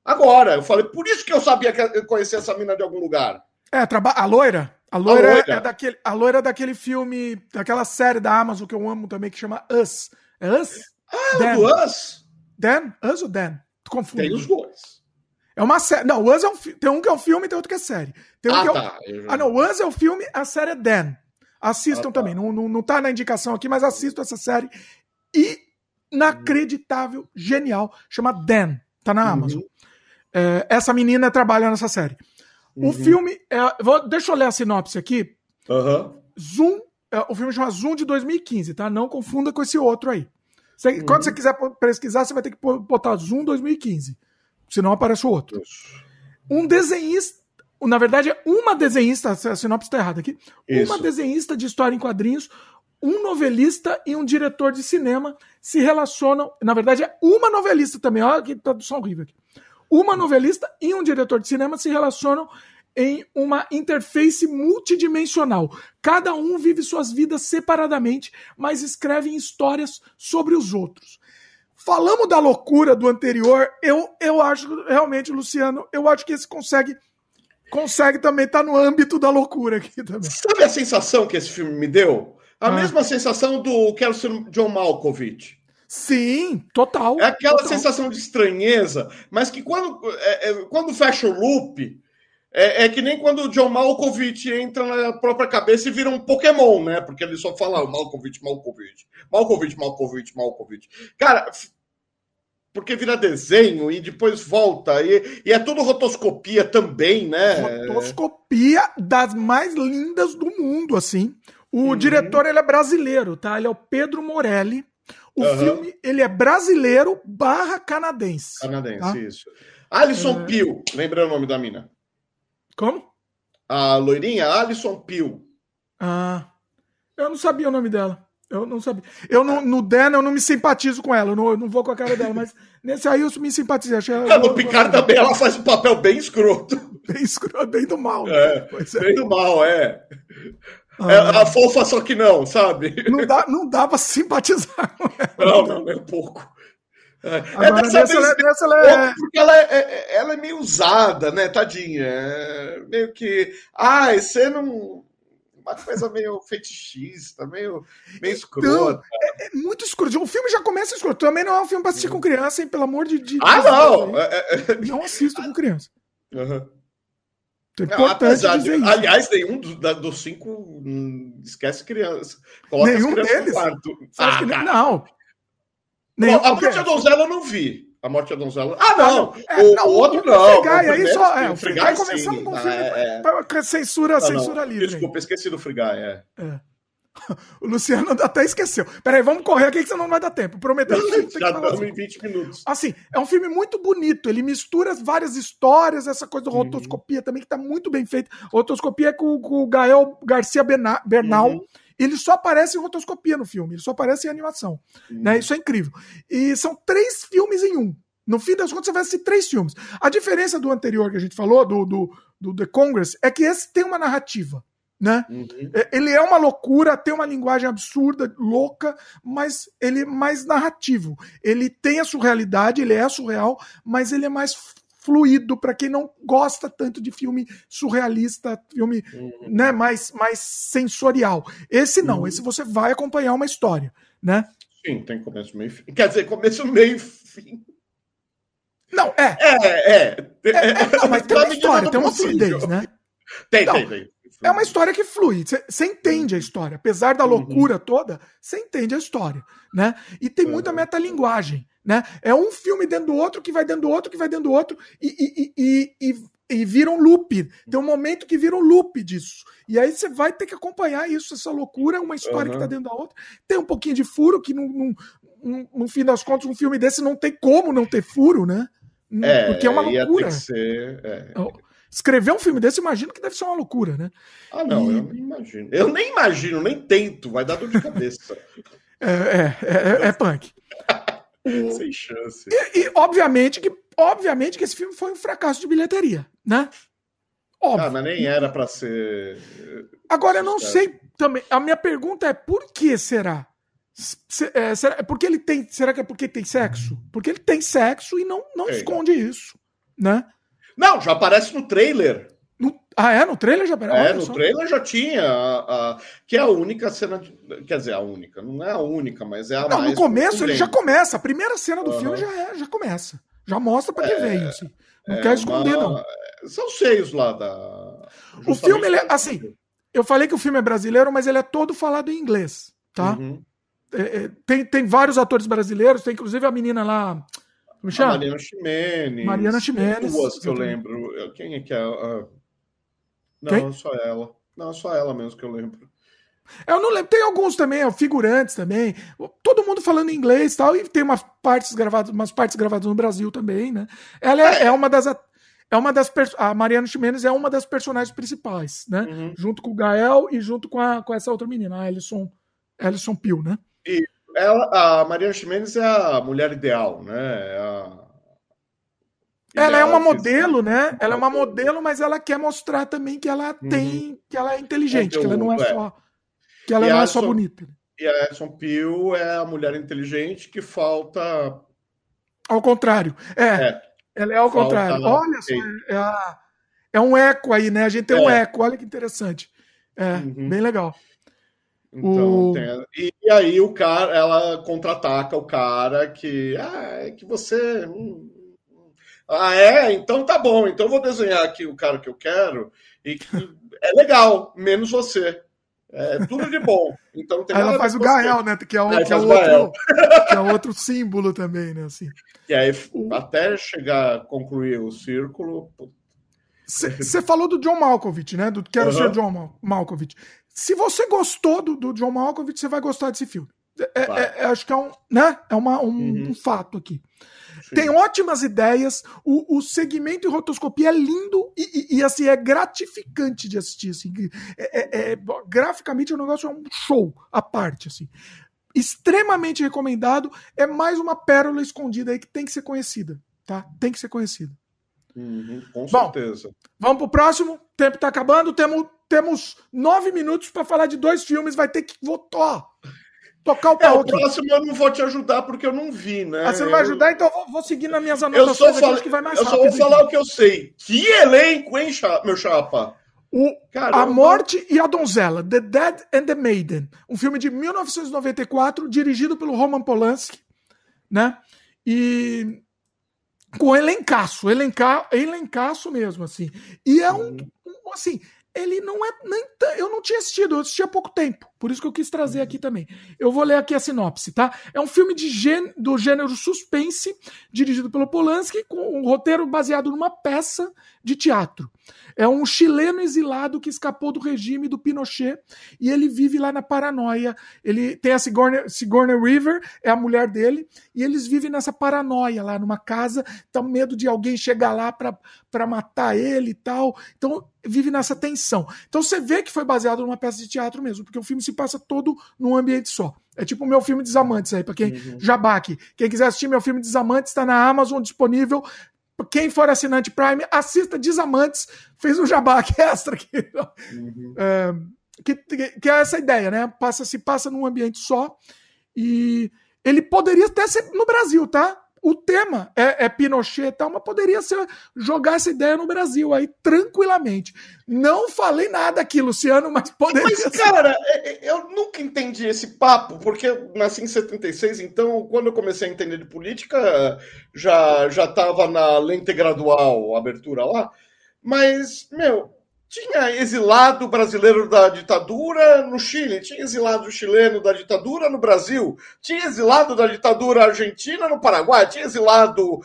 Agora, eu falei, por isso que eu sabia que eu conhecia essa mina de algum lugar. É, traba... a loira? A loira, a loira. É daquele, a loira é daquele filme, daquela série da Amazon que eu amo também, que chama Us. É Us? Ah, Dan. do Us? Dan? Us ou Dan? Confundo. Tem os dois. É uma série. Não, Us é um Tem um que é um filme e tem outro que é série. Tem um ah, que é tá. Ah, não, Us é o filme, a série é Dan. Assistam ah, tá. também. Não, não, não tá na indicação aqui, mas assistam essa série. Inacreditável, genial. Chama Dan. Tá na uhum. É, essa menina trabalha nessa série. Uhum. O filme. É, vou, deixa eu ler a sinopse aqui. Uhum. Zoom. É, o filme chama Zoom de 2015, tá? Não confunda com esse outro aí. Você, uhum. Quando você quiser pesquisar, você vai ter que botar Zoom 2015. Senão aparece o outro. Um desenhista. Na verdade, é uma desenhista. A sinopse está errada aqui. Isso. Uma desenhista de história em quadrinhos, um novelista e um diretor de cinema se relacionam. Na verdade, é uma novelista também. Olha que tradução horrível aqui. Uma novelista e um diretor de cinema se relacionam em uma interface multidimensional. Cada um vive suas vidas separadamente, mas escrevem histórias sobre os outros. Falamos da loucura do anterior, eu, eu acho realmente, Luciano, eu acho que esse consegue consegue também estar tá no âmbito da loucura aqui também. Sabe a sensação que esse filme me deu? A ah. mesma sensação do Quero ser John Malkovich. Sim, total. É aquela total. sensação de estranheza, mas que quando, é, é, quando fecha o loop, é, é, que nem quando o John Malkovich entra na própria cabeça e vira um Pokémon, né? Porque ele só fala Malkovich, Malkovich, Malkovich, Malkovich, Malkovich. Cara, porque vira desenho e depois volta. E, e é tudo rotoscopia também, né? Rotoscopia das mais lindas do mundo, assim. O uhum. diretor ele é brasileiro, tá? Ele é o Pedro Morelli. O uhum. filme, ele é brasileiro barra canadense. Canadense, tá? isso. Alison é... Peel, lembra o nome da mina? Como? A loirinha, Alison Peel. Ah, eu não sabia o nome dela. Eu não sabia. Eu não, no Dan eu não me simpatizo com ela, eu não, eu não vou com a cara dela, mas [LAUGHS] nesse aí eu me simpatizei. Achei ela, no Picard também ela faz um papel bem escroto. [LAUGHS] Bem escroto, bem do mal. É, é. bem do mal, é. Ah, é a fofa, só que não, sabe? Não dá, não dá pra simpatizar com ela. Não, não, um pouco. É, Agora, é dessa vez, ela, dessa ela é... Porque ela é, é, ela é meio usada, né, tadinha? É meio que. Ah, você não. Uma coisa meio fetichista, meio, meio então, escrota. É, é, muito escroto. O filme já começa escroto. Também não é um filme pra assistir com criança, hein? Pelo amor de Deus. Ah, não! Não assisto com criança. Uhum. É importante não, dizer isso. Aliás, nenhum dos, dos cinco hum, esquece criança. Coloca nenhum deles? Ah, não. Nenhum, a Morte da Donzela eu não vi. A Morte da Donzela. Ah, não! É, o, não, o, outro não. O Frigai, aí só. É, o Frigai começamos com o filme. É, é. Censura, ah, censura livre. Desculpa, esqueci do Frigai, é. é. [LAUGHS] O Luciano até esqueceu. Peraí, vamos correr aqui que senão não vai dar tempo. Prometeu. [LAUGHS] Já damos em 20 minutos. Assim, é um filme muito bonito. Ele mistura várias histórias, essa coisa da uhum. rotoscopia também, que tá muito bem feita. Rotoscopia é com, com o Gael Garcia Bernal. Uhum. Ele só aparece em rotoscopia no filme, ele só aparece em animação. Uhum. Né? Isso é incrível. E são três filmes em um. No fim das contas, você vai assistir três filmes. A diferença do anterior que a gente falou, do, do, do The Congress, é que esse tem uma narrativa né? Uhum. É, ele é uma loucura, tem uma linguagem absurda, louca, mas ele é mais narrativo. Ele tem a surrealidade, ele é surreal, mas ele é mais fluido para quem não gosta tanto de filme surrealista, filme uhum. né, mais, mais sensorial. Esse não, uhum. esse você vai acompanhar uma história, né? Sim, tem começo, meio fim. Quer dizer, começo, meio fim. Não, é. É, é. é, é não, mas tem uma história, tem uma fluidez, né? Tem, tem, tem. É uma história que flui. Você entende a história. Apesar da uhum. loucura uhum. toda, você entende a história. Né? E tem muita metalinguagem. Né? É um filme dentro do outro, que vai dentro do outro, que vai dentro do outro, e, e, e, e, e vira um loop. Tem um momento que vira um loop disso. E aí você vai ter que acompanhar isso, essa loucura, uma história uhum. que está dentro da outra. Tem um pouquinho de furo, que no, no, no, fim das contas, um filme desse não tem como não ter furo, né? É, Porque é uma loucura. Ser, é. Escrever um filme desse, imagino que deve ser uma loucura, né? Ah, não, e... eu nem imagino. Eu nem imagino, nem tento, vai dar dor de cabeça. [LAUGHS] é, é, é, é punk. [LAUGHS] Sem chance. E, e, obviamente que, obviamente que esse filme foi um fracasso de bilheteria, né? Óbvio. Ah, mas nem era para ser. Agora eu não sei também. A minha pergunta é por que será? Se, é, será porque ele tem? Será que é porque tem sexo? Porque ele tem sexo e não, não esconde isso, né? Não, já aparece no trailer. No... Ah, é? No trailer já aparece? É, no só. trailer já tinha. A, a, que é a única cena. De... Quer dizer, a única. Não é a única, mas é a não, mais. No começo ele já começa. A primeira cena do uhum. filme já, é, já começa. Já mostra para que é, veio, assim. Não é quer esconder, uma... não. São seios lá da. O filme, ele é, assim, eu falei que o filme é brasileiro, mas ele é todo falado em inglês, tá? Uhum. É, é, tem, tem vários atores brasileiros, tem inclusive a menina lá. Chama? Mariana Ximenes. Mariana Ximenes. Duas que eu lembro. Quem é que é? Uh... Não, Quem? só ela. Não, só ela mesmo que eu lembro. Eu não lembro. Tem alguns também, figurantes também. Todo mundo falando inglês e tal. E tem umas partes gravadas, umas partes gravadas no Brasil também, né? Ela é, é uma das. É uma das a Mariana Ximenes é uma das personagens principais, né? Uhum. Junto com o Gael e junto com, a, com essa outra menina, a Alison, Alison Peel, né? E ela, a Mariana Ximenes é a mulher ideal, né? É a... Ela é uma modelo, né? Ela é uma modelo, mas ela quer mostrar também que ela uhum. tem, que ela é inteligente, que ela não é, é. só que ela e não é só bonita. E a Edson Peel é a mulher inteligente que falta. Ao contrário. É. é. Ela é ao falta... contrário. Olha só, é, a... é, um eco aí, né? A gente tem um é. eco, olha que interessante. É, uhum. bem legal. Então, o... tem... e, e, aí o cara, ela contra-ataca o cara que. Ah, é que você. Hum, hum. Ah, é? Então tá bom. Então eu vou desenhar aqui o cara que eu quero. E que é legal, menos você. É tudo de bom. Então tem ela faz o Gael, né? Que é, o, que, é outro, que é outro símbolo também, né? Assim. E aí, o... até chegar a concluir o círculo. Você falou do John Malkovich, né? Do Quero uhum. ser John Malkovich. Se você gostou do, do John Malkovich, você vai gostar desse filme. É, é, é, acho que é um, né? é uma, um, uhum. um fato aqui. Tem ótimas ideias, o, o segmento em rotoscopia é lindo e, e, e, assim, é gratificante de assistir. Assim. É, é, é, graficamente o negócio é um show à parte. Assim. Extremamente recomendado. É mais uma pérola escondida aí que tem que ser conhecida. Tá? Tem que ser conhecida. Uhum, com certeza. Bom, vamos pro próximo. O tempo está acabando. Temos, temos nove minutos para falar de dois filmes. Vai ter que votar tocar o pau. É, o próximo eu não vou te ajudar porque eu não vi, né? Ah, você não vai ajudar, então eu vou, vou seguir nas minhas anotações eu só que vai mais Eu só vou falar o que eu sei. Que elenco, hein, meu chapa? O, a Morte e a Donzela, The Dead and the Maiden, um filme de 1994, dirigido pelo Roman Polanski, né? E com elencaço, elenca, elencaço mesmo, assim. E é um, um assim, ele não é nem eu não tinha assistido, eu assisti há pouco tempo, por isso que eu quis trazer aqui também. Eu vou ler aqui a sinopse, tá? É um filme de do gênero suspense, dirigido pelo Polanski, com um roteiro baseado numa peça de teatro. É um chileno exilado que escapou do regime do Pinochet e ele vive lá na paranoia. Ele tem a Sigourney, Sigourney River, é a mulher dele, e eles vivem nessa paranoia lá numa casa, tá medo de alguém chegar lá para matar ele e tal. Então vive nessa tensão. Então você vê que foi baseado numa peça de teatro mesmo, porque o filme se passa todo num ambiente só. É tipo o meu filme Desamantes aí, para quem uhum. Jabaque. Quem quiser assistir meu filme Desamantes, está na Amazon disponível. Quem for assinante Prime, assista Desamantes. Fez um jabaque [LAUGHS] extra aqui. Uhum. É, que, que é essa ideia, né? Passa, se passa num ambiente só. E ele poderia até ser no Brasil, tá? O tema é, é Pinochet e tal, mas poderia ser jogar essa ideia no Brasil aí tranquilamente. Não falei nada aqui, Luciano, mas poderia Mas, ser. cara, é, é, eu nunca entendi esse papo, porque eu nasci em 76, então quando eu comecei a entender de política, já, já tava na lente gradual, abertura lá. Mas, meu, tinha exilado brasileiro da ditadura no Chile, tinha exilado chileno da ditadura no Brasil, tinha exilado da ditadura argentina no Paraguai, tinha exilado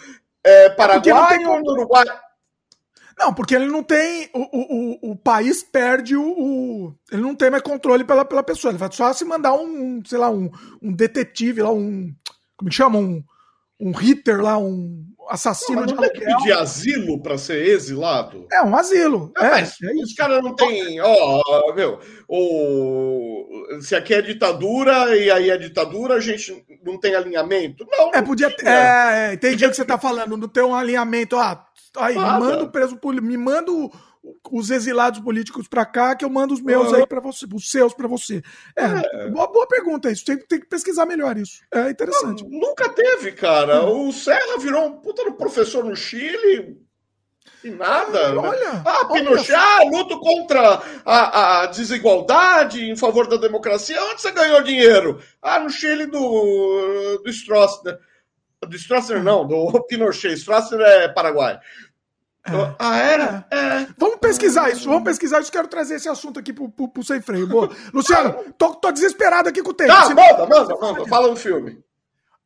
é, paraguaio no Uruguai. Não, porque ele não tem. O, o, o país perde o, o, Ele não tem mais controle pela, pela pessoa. Ele vai só se mandar um, sei lá, um, um detetive lá, um. Como que chama? Um, um hitter lá, um assassino não, de aluguel. Tem que pedir asilo para ser exilado? É um asilo. É, mas é os caras não têm. Ó, oh, meu, o, se aqui é ditadura e aí é ditadura, a gente não tem alinhamento? Não. É, podia ter. É, é, entendi o que você tá falando. Não tem um alinhamento. Ah, aí, me manda o preso me manda os exilados políticos para cá, que eu mando os meus aí para você, os seus para você. É, é, Boa, boa pergunta isso. Tem, tem, que pesquisar melhor isso. É interessante. Não, nunca teve, cara. O Serra virou um puta do professor no Chile. E nada. Ah, olha, ah, Pinochet, ah, luto contra a, a, desigualdade em favor da democracia. Onde você ganhou dinheiro? Ah, no Chile do, do Stroessner. Do Stroessner não, do [LAUGHS] Pinochet. Stroessner é Paraguai. É. Ah, era? É. é. Vamos pesquisar isso, vamos pesquisar isso. Quero trazer esse assunto aqui pro, pro, pro Sem Freio. Boa. [LAUGHS] Luciano, tô, tô desesperado aqui com o tempo. Ah, manda, manda, manda. Fala no filme.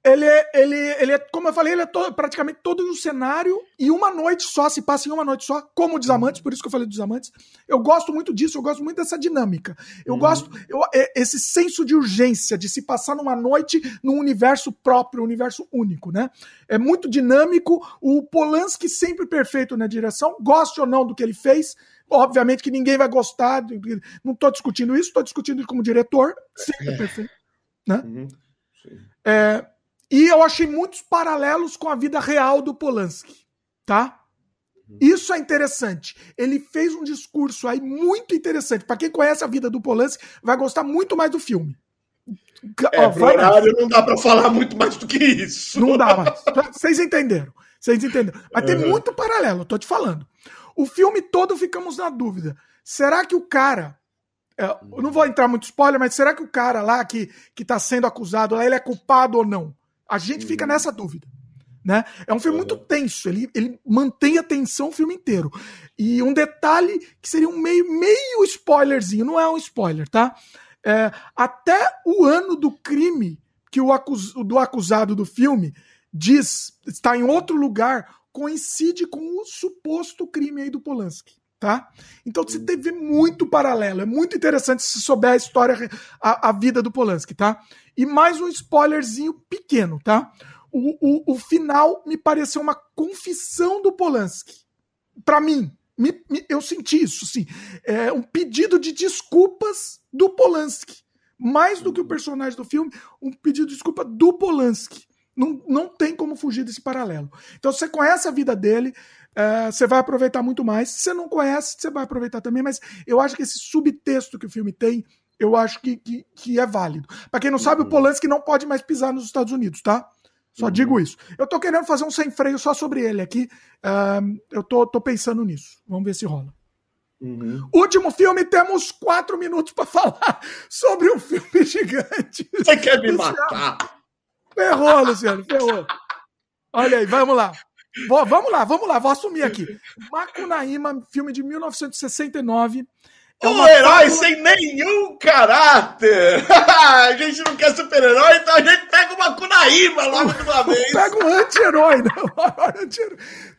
Ele é, ele, ele é, como eu falei, ele é todo, praticamente todo um cenário e uma noite só, se passa em uma noite só, como Desamantes, por isso que eu falei dos Desamantes. Eu gosto muito disso, eu gosto muito dessa dinâmica. Eu uhum. gosto, eu, é, esse senso de urgência, de se passar numa noite num universo próprio, um universo único, né? É muito dinâmico, o Polanski sempre perfeito na direção, goste ou não do que ele fez, obviamente que ninguém vai gostar, não estou discutindo isso, estou discutindo ele como diretor, sempre é. perfeito, né? Uhum. É, e eu achei muitos paralelos com a vida real do Polanski, tá? Isso é interessante. Ele fez um discurso aí muito interessante. Para quem conhece a vida do Polanski, vai gostar muito mais do filme. É, Ó, horário não dá para falar muito mais do que isso. Não dá mais. Vocês entenderam. Vocês entenderam. Mas uhum. tem muito paralelo, tô te falando. O filme todo ficamos na dúvida. Será que o cara. É, eu não vou entrar muito spoiler, mas será que o cara lá que, que tá sendo acusado, ele é culpado ou não? A gente uhum. fica nessa dúvida. Né? É um filme uhum. muito tenso, ele, ele mantém a tensão o filme inteiro. E um detalhe que seria um meio, meio spoilerzinho, não é um spoiler, tá? É, até o ano do crime que o acus, do acusado do filme diz está em outro lugar, coincide com o suposto crime aí do Polanski. Tá? Então você uhum. teve muito paralelo. É muito interessante se souber a história, a, a vida do Polanski, tá? E mais um spoilerzinho pequeno, tá? O, o, o final me pareceu uma confissão do Polanski. Para mim, me, me, eu senti isso, sim. É um pedido de desculpas do Polanski. Mais do que o personagem do filme, um pedido de desculpa do Polanski. Não, não tem como fugir desse paralelo. Então, você conhece a vida dele, é, você vai aproveitar muito mais. Se você não conhece, você vai aproveitar também, mas eu acho que esse subtexto que o filme tem eu acho que, que, que é válido. Para quem não sabe, uhum. o Polanski não pode mais pisar nos Estados Unidos, tá? Só uhum. digo isso. Eu tô querendo fazer um sem freio só sobre ele aqui. Uh, eu tô, tô pensando nisso. Vamos ver se rola. Uhum. Último filme, temos quatro minutos para [LAUGHS] falar sobre um filme gigante. Você quer me Luciano. matar? Ferrou, Luciano, ferrou. Olha aí, vamos lá. Vou, vamos lá, vamos lá, vou assumir aqui. [LAUGHS] Macunaíma, filme de 1969. É um herói sem nenhum caráter! [LAUGHS] a gente não quer super-herói, então a gente pega uma Kunaíma logo de uma vez. Pega um anti-herói, [LAUGHS]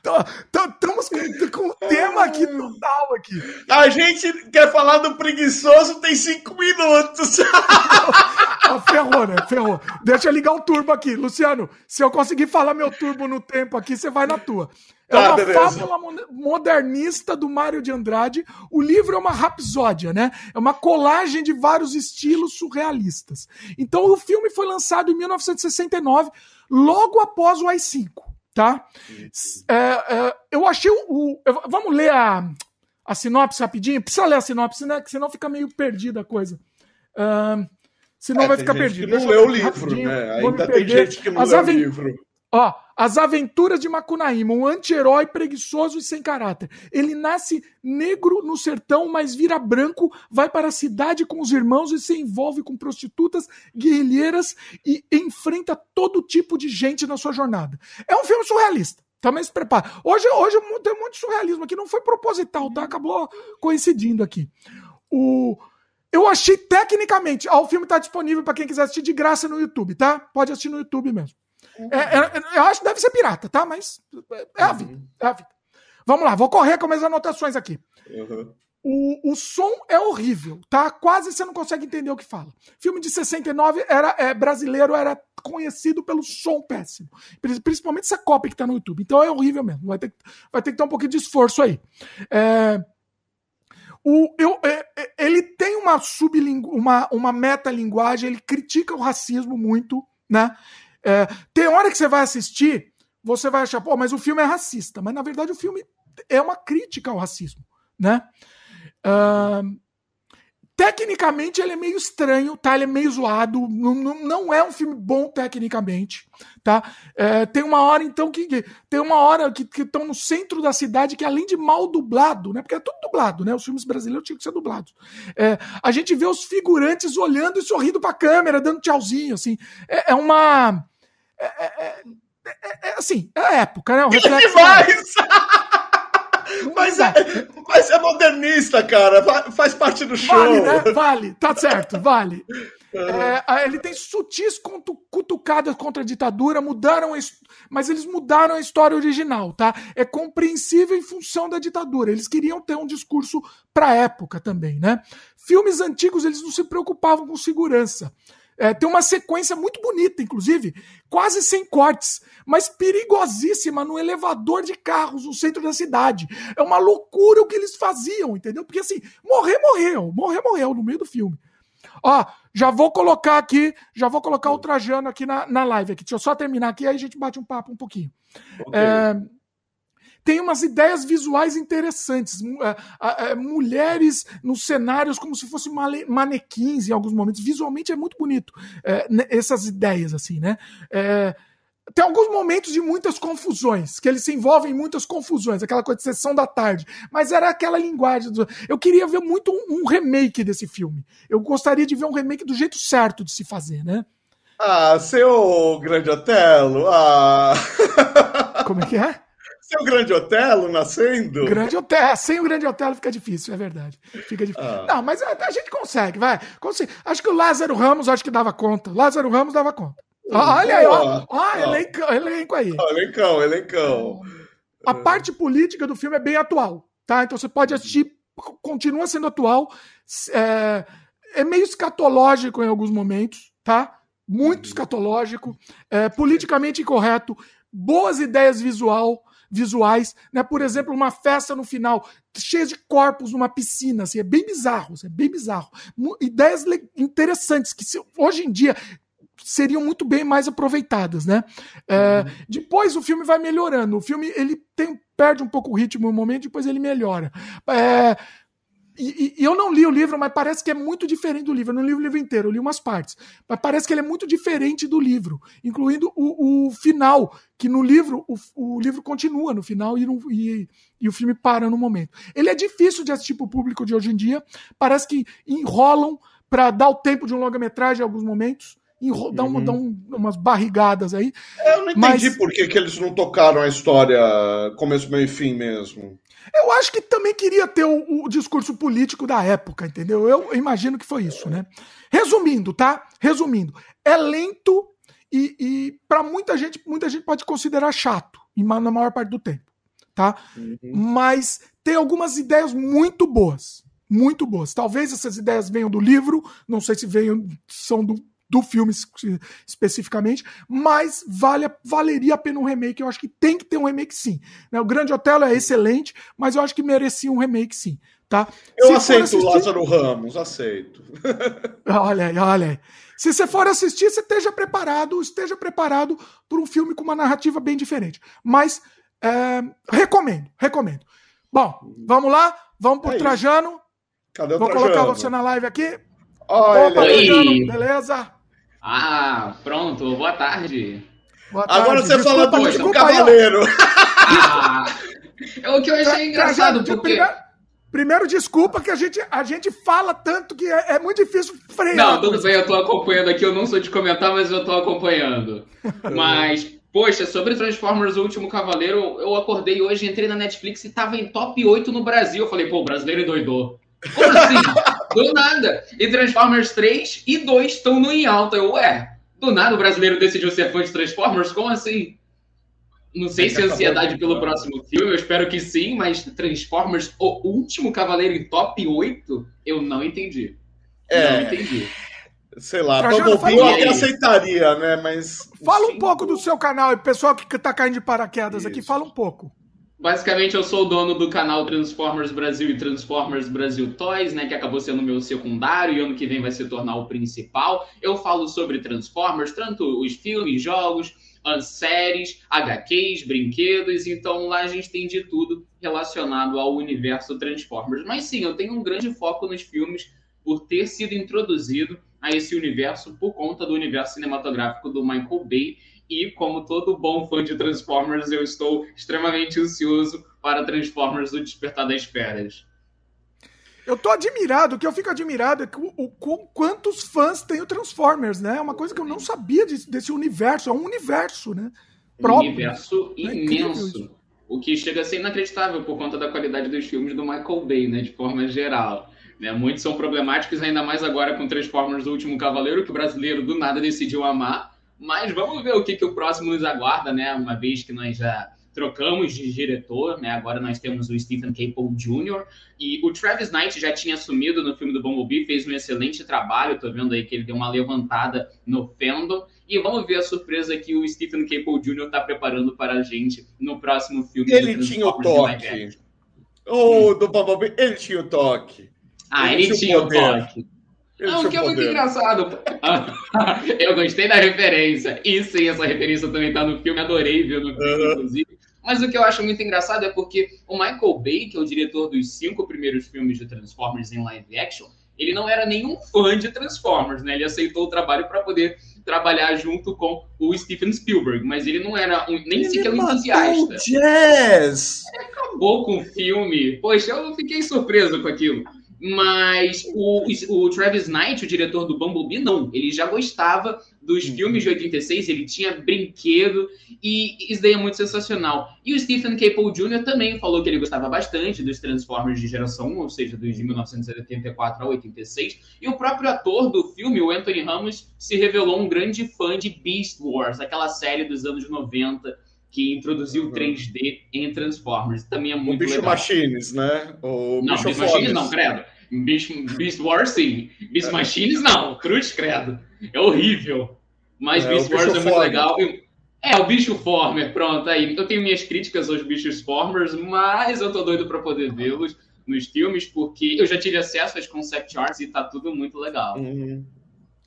não. Estamos com, com um tema aqui total aqui. A gente quer falar do preguiçoso, tem cinco minutos. [LAUGHS] ferrou, né? Ferrou. Deixa eu ligar o turbo aqui. Luciano, se eu conseguir falar meu turbo no tempo aqui, você vai na tua. É uma beleza. fábula modernista do Mário de Andrade. O livro é uma rapsódia, né? É uma colagem de vários estilos surrealistas. Então o filme foi lançado em 1969, logo após o AI-5, tá? É, é, eu achei o... o vamos ler a, a sinopse rapidinho? Precisa ler a sinopse, né? Que senão fica meio perdida a coisa. Uh, senão é, vai ficar perdido. não leu o livro, né? Ainda tem gente que não leu o livro. Ó, As Aventuras de Macunaíma, um anti-herói preguiçoso e sem caráter. Ele nasce negro no sertão, mas vira branco, vai para a cidade com os irmãos e se envolve com prostitutas, guerrilheiras e enfrenta todo tipo de gente na sua jornada. É um filme surrealista. Também se prepara. Hoje, hoje tem de surrealismo aqui, não foi proposital, tá? Acabou coincidindo aqui. O... Eu achei tecnicamente. Ó, o filme está disponível para quem quiser assistir de graça no YouTube, tá? Pode assistir no YouTube mesmo. É, é, eu acho que deve ser pirata, tá? Mas é a vida. É a vida. Vamos lá, vou correr com as anotações aqui. Uhum. O, o som é horrível, tá? Quase você não consegue entender o que fala. Filme de 69 era é, brasileiro, era conhecido pelo som péssimo. Principalmente essa cópia que tá no YouTube. Então é horrível mesmo. Vai ter, vai ter que ter um pouquinho de esforço aí. É, o, eu, é, é ele tem uma sublingu, uma, uma metalinguagem, ele critica o racismo muito, né? É, tem hora que você vai assistir, você vai achar, pô, mas o filme é racista. Mas na verdade o filme é uma crítica ao racismo, né? Uh, tecnicamente ele é meio estranho, tá? Ele é meio zoado, não, não é um filme bom tecnicamente, tá? É, tem uma hora então que, que tem uma hora que estão no centro da cidade que além de mal dublado, né? Porque é tudo dublado, né? Os filmes brasileiros tinham que ser dublados. É, a gente vê os figurantes olhando e sorrindo para a câmera, dando tchauzinho, assim. É, é uma é, é, é, é, assim, é a época, né? O que demais! [LAUGHS] mas, é, mas é modernista, cara. Faz parte do show. Vale, né? Vale, tá certo, vale. [LAUGHS] É, ele tem sutis cutucadas contra a ditadura, mudaram, mas eles mudaram a história original, tá? É compreensível em função da ditadura. Eles queriam ter um discurso para época também, né? Filmes antigos eles não se preocupavam com segurança. É, tem uma sequência muito bonita, inclusive, quase sem cortes, mas perigosíssima no elevador de carros no centro da cidade. É uma loucura o que eles faziam, entendeu? Porque assim, morrer, morreu, morrer, morreu no meio do filme. Ó, já vou colocar aqui, já vou colocar o Trajano aqui na, na live. Aqui. Deixa eu só terminar aqui, aí a gente bate um papo um pouquinho. Okay. É, tem umas ideias visuais interessantes. É, é, mulheres nos cenários como se fossem manequins em alguns momentos. Visualmente é muito bonito é, essas ideias, assim, né? É, tem alguns momentos de muitas confusões, que eles se envolvem em muitas confusões, aquela coisa de sessão da tarde. Mas era aquela linguagem. Do... Eu queria ver muito um, um, remake desse filme. Eu gostaria de ver um remake do jeito certo de se fazer, né? Ah, seu Grande Otelo. Ah. Como é que é? Seu Grande Otelo nascendo? Grande Otelo, sem o Grande Otelo fica difícil, é verdade. Fica difícil. Ah. Não, mas a, a, gente consegue, vai. Consegue. Acho que o Lázaro Ramos acho que dava conta. Lázaro Ramos dava conta. Olha aí, ó. Ó, elenco, elenco aí. Elencão, elencão. A parte política do filme é bem atual, tá? Então você pode assistir, continua sendo atual. É, é meio escatológico em alguns momentos, tá? Muito uhum. escatológico, é, politicamente incorreto, boas ideias visual, visuais, né? Por exemplo, uma festa no final cheia de corpos numa piscina, assim, é bem bizarro, assim, é bem bizarro. Ideias interessantes que se, hoje em dia seriam muito bem mais aproveitadas, né? É, uhum. Depois o filme vai melhorando. O filme ele tem, perde um pouco o ritmo no momento, depois ele melhora. É, e, e, eu não li o livro, mas parece que é muito diferente do livro. Eu não li o livro inteiro, eu li umas partes. Mas parece que ele é muito diferente do livro, incluindo o, o final, que no livro, o, o, livro continua no final e, no, e, e, o filme para no momento. Ele é difícil de assistir para o público de hoje em dia. Parece que enrolam para dar o tempo de um longa-metragem em alguns momentos dá, uma, uhum. dá um, umas barrigadas aí. Eu não entendi mas... por que, que eles não tocaram a história começo, meio e fim mesmo. Eu acho que também queria ter o, o, discurso político da época, entendeu? Eu imagino que foi isso, né? Resumindo, tá? Resumindo, é lento e, e para muita gente, muita gente pode considerar chato, na maior parte do tempo, tá? Uhum. Mas tem algumas ideias muito boas, muito boas. Talvez essas ideias venham do livro, não sei se venham são do do filme especificamente, mas vale, valeria a pena um remake. Eu acho que tem que ter um remake sim. Né? O Grande Otelo é excelente, mas eu acho que merecia um remake sim. Tá? Eu Se aceito assistir... o Lázaro Ramos, aceito. [LAUGHS] olha aí, olha aí. Se você for assistir, você esteja preparado, esteja preparado para um filme com uma narrativa bem diferente. Mas é, recomendo, recomendo. Bom, vamos lá, vamos pro é Trajano. Cadê o Vou Trajano? colocar você na live aqui. Olha, Opa, Trajano, beleza? Ah, pronto, boa tarde. Boa tarde. Agora você desculpa, fala do, do Cavaleiro. Ah, é o que eu achei engraçado, porque... Primeiro, primeiro, desculpa que a gente, a gente fala tanto que é, é muito difícil frear. Não, tudo bem, eu tô acompanhando aqui, eu não sou de comentar, mas eu tô acompanhando. [LAUGHS] mas, poxa, sobre Transformers O Último Cavaleiro, eu acordei hoje, entrei na Netflix e tava em top 8 no Brasil. Eu falei, pô, o brasileiro doidou. Como assim? Do nada. E Transformers 3 e 2 estão no em alta. Eu, ué, do nada o brasileiro decidiu ser fã de Transformers? Como assim? Não sei se é ansiedade pelo próximo filme, eu espero que sim, mas Transformers, o último Cavaleiro em top 8, eu não entendi. É. Não entendi. Sei lá, Bumblebee eu até aceitaria, né? Mas. Fala um pouco do seu canal, e pessoal que tá caindo de paraquedas Isso. aqui, fala um pouco. Basicamente, eu sou o dono do canal Transformers Brasil e Transformers Brasil Toys, né? Que acabou sendo meu secundário e ano que vem vai se tornar o principal. Eu falo sobre Transformers, tanto os filmes, jogos, séries, HQs, brinquedos. Então lá a gente tem de tudo relacionado ao universo Transformers. Mas sim, eu tenho um grande foco nos filmes por ter sido introduzido a esse universo por conta do universo cinematográfico do Michael Bay e como todo bom fã de Transformers, eu estou extremamente ansioso para Transformers O Despertar das Feras. Eu tô admirado, o que eu fico admirado é que o, o, quantos fãs tem o Transformers, né? É uma coisa que eu não sabia de, desse universo, é um universo, né? próprio. Um universo é imenso. O que chega a ser inacreditável por conta da qualidade dos filmes do Michael Bay, né? De forma geral. Né? Muitos são problemáticos, ainda mais agora com Transformers do Último Cavaleiro, que o brasileiro do nada decidiu amar. Mas vamos ver o que, que o próximo nos aguarda, né? Uma vez que nós já trocamos de diretor, né? Agora nós temos o Stephen Caple Jr. E o Travis Knight já tinha assumido no filme do Bumblebee, fez um excelente trabalho. Tô vendo aí que ele deu uma levantada no fandom. E vamos ver a surpresa que o Stephen Caple Jr. está preparando para a gente no próximo filme. Ele tinha o toque. O oh, do Bumblebee, ele tinha o toque. Ah, ele, ele tinha o toque. Não, que é muito engraçado. [LAUGHS] eu gostei da referência. E sim, essa referência também tá no filme, adorei ver no filme, uhum. inclusive. Mas o que eu acho muito engraçado é porque o Michael Bay, que é o diretor dos cinco primeiros filmes de Transformers em live action, ele não era nenhum fã de Transformers, né? Ele aceitou o trabalho para poder trabalhar junto com o Steven Spielberg, mas ele não era um, nem ele sequer um entusiasta. Jazz. Ele acabou com o filme. Poxa, eu fiquei surpreso com aquilo. Mas o, o Travis Knight, o diretor do Bumblebee, não. Ele já gostava dos uhum. filmes de 86, ele tinha brinquedo, e isso daí é muito sensacional. E o Stephen Caple Jr. também falou que ele gostava bastante dos Transformers de geração 1, ou seja, dos de 1984 a 86. E o próprio ator do filme, o Anthony Ramos, se revelou um grande fã de Beast Wars, aquela série dos anos 90 que introduziu uhum. 3D em Transformers. Também é muito o Bicho legal. Machines, né? O não, Bicho Machines não, credo. Beast, Beast Wars, sim. Beast é. Machines, não. Cruz, credo. É horrível. Mas é, Beast Wars é muito legal. É, o Bicho Former, pronto, aí. Eu tenho minhas críticas aos Bichos Formers, mas eu tô doido para poder vê-los nos filmes, porque eu já tive acesso às concept arts e tá tudo muito legal. Uhum.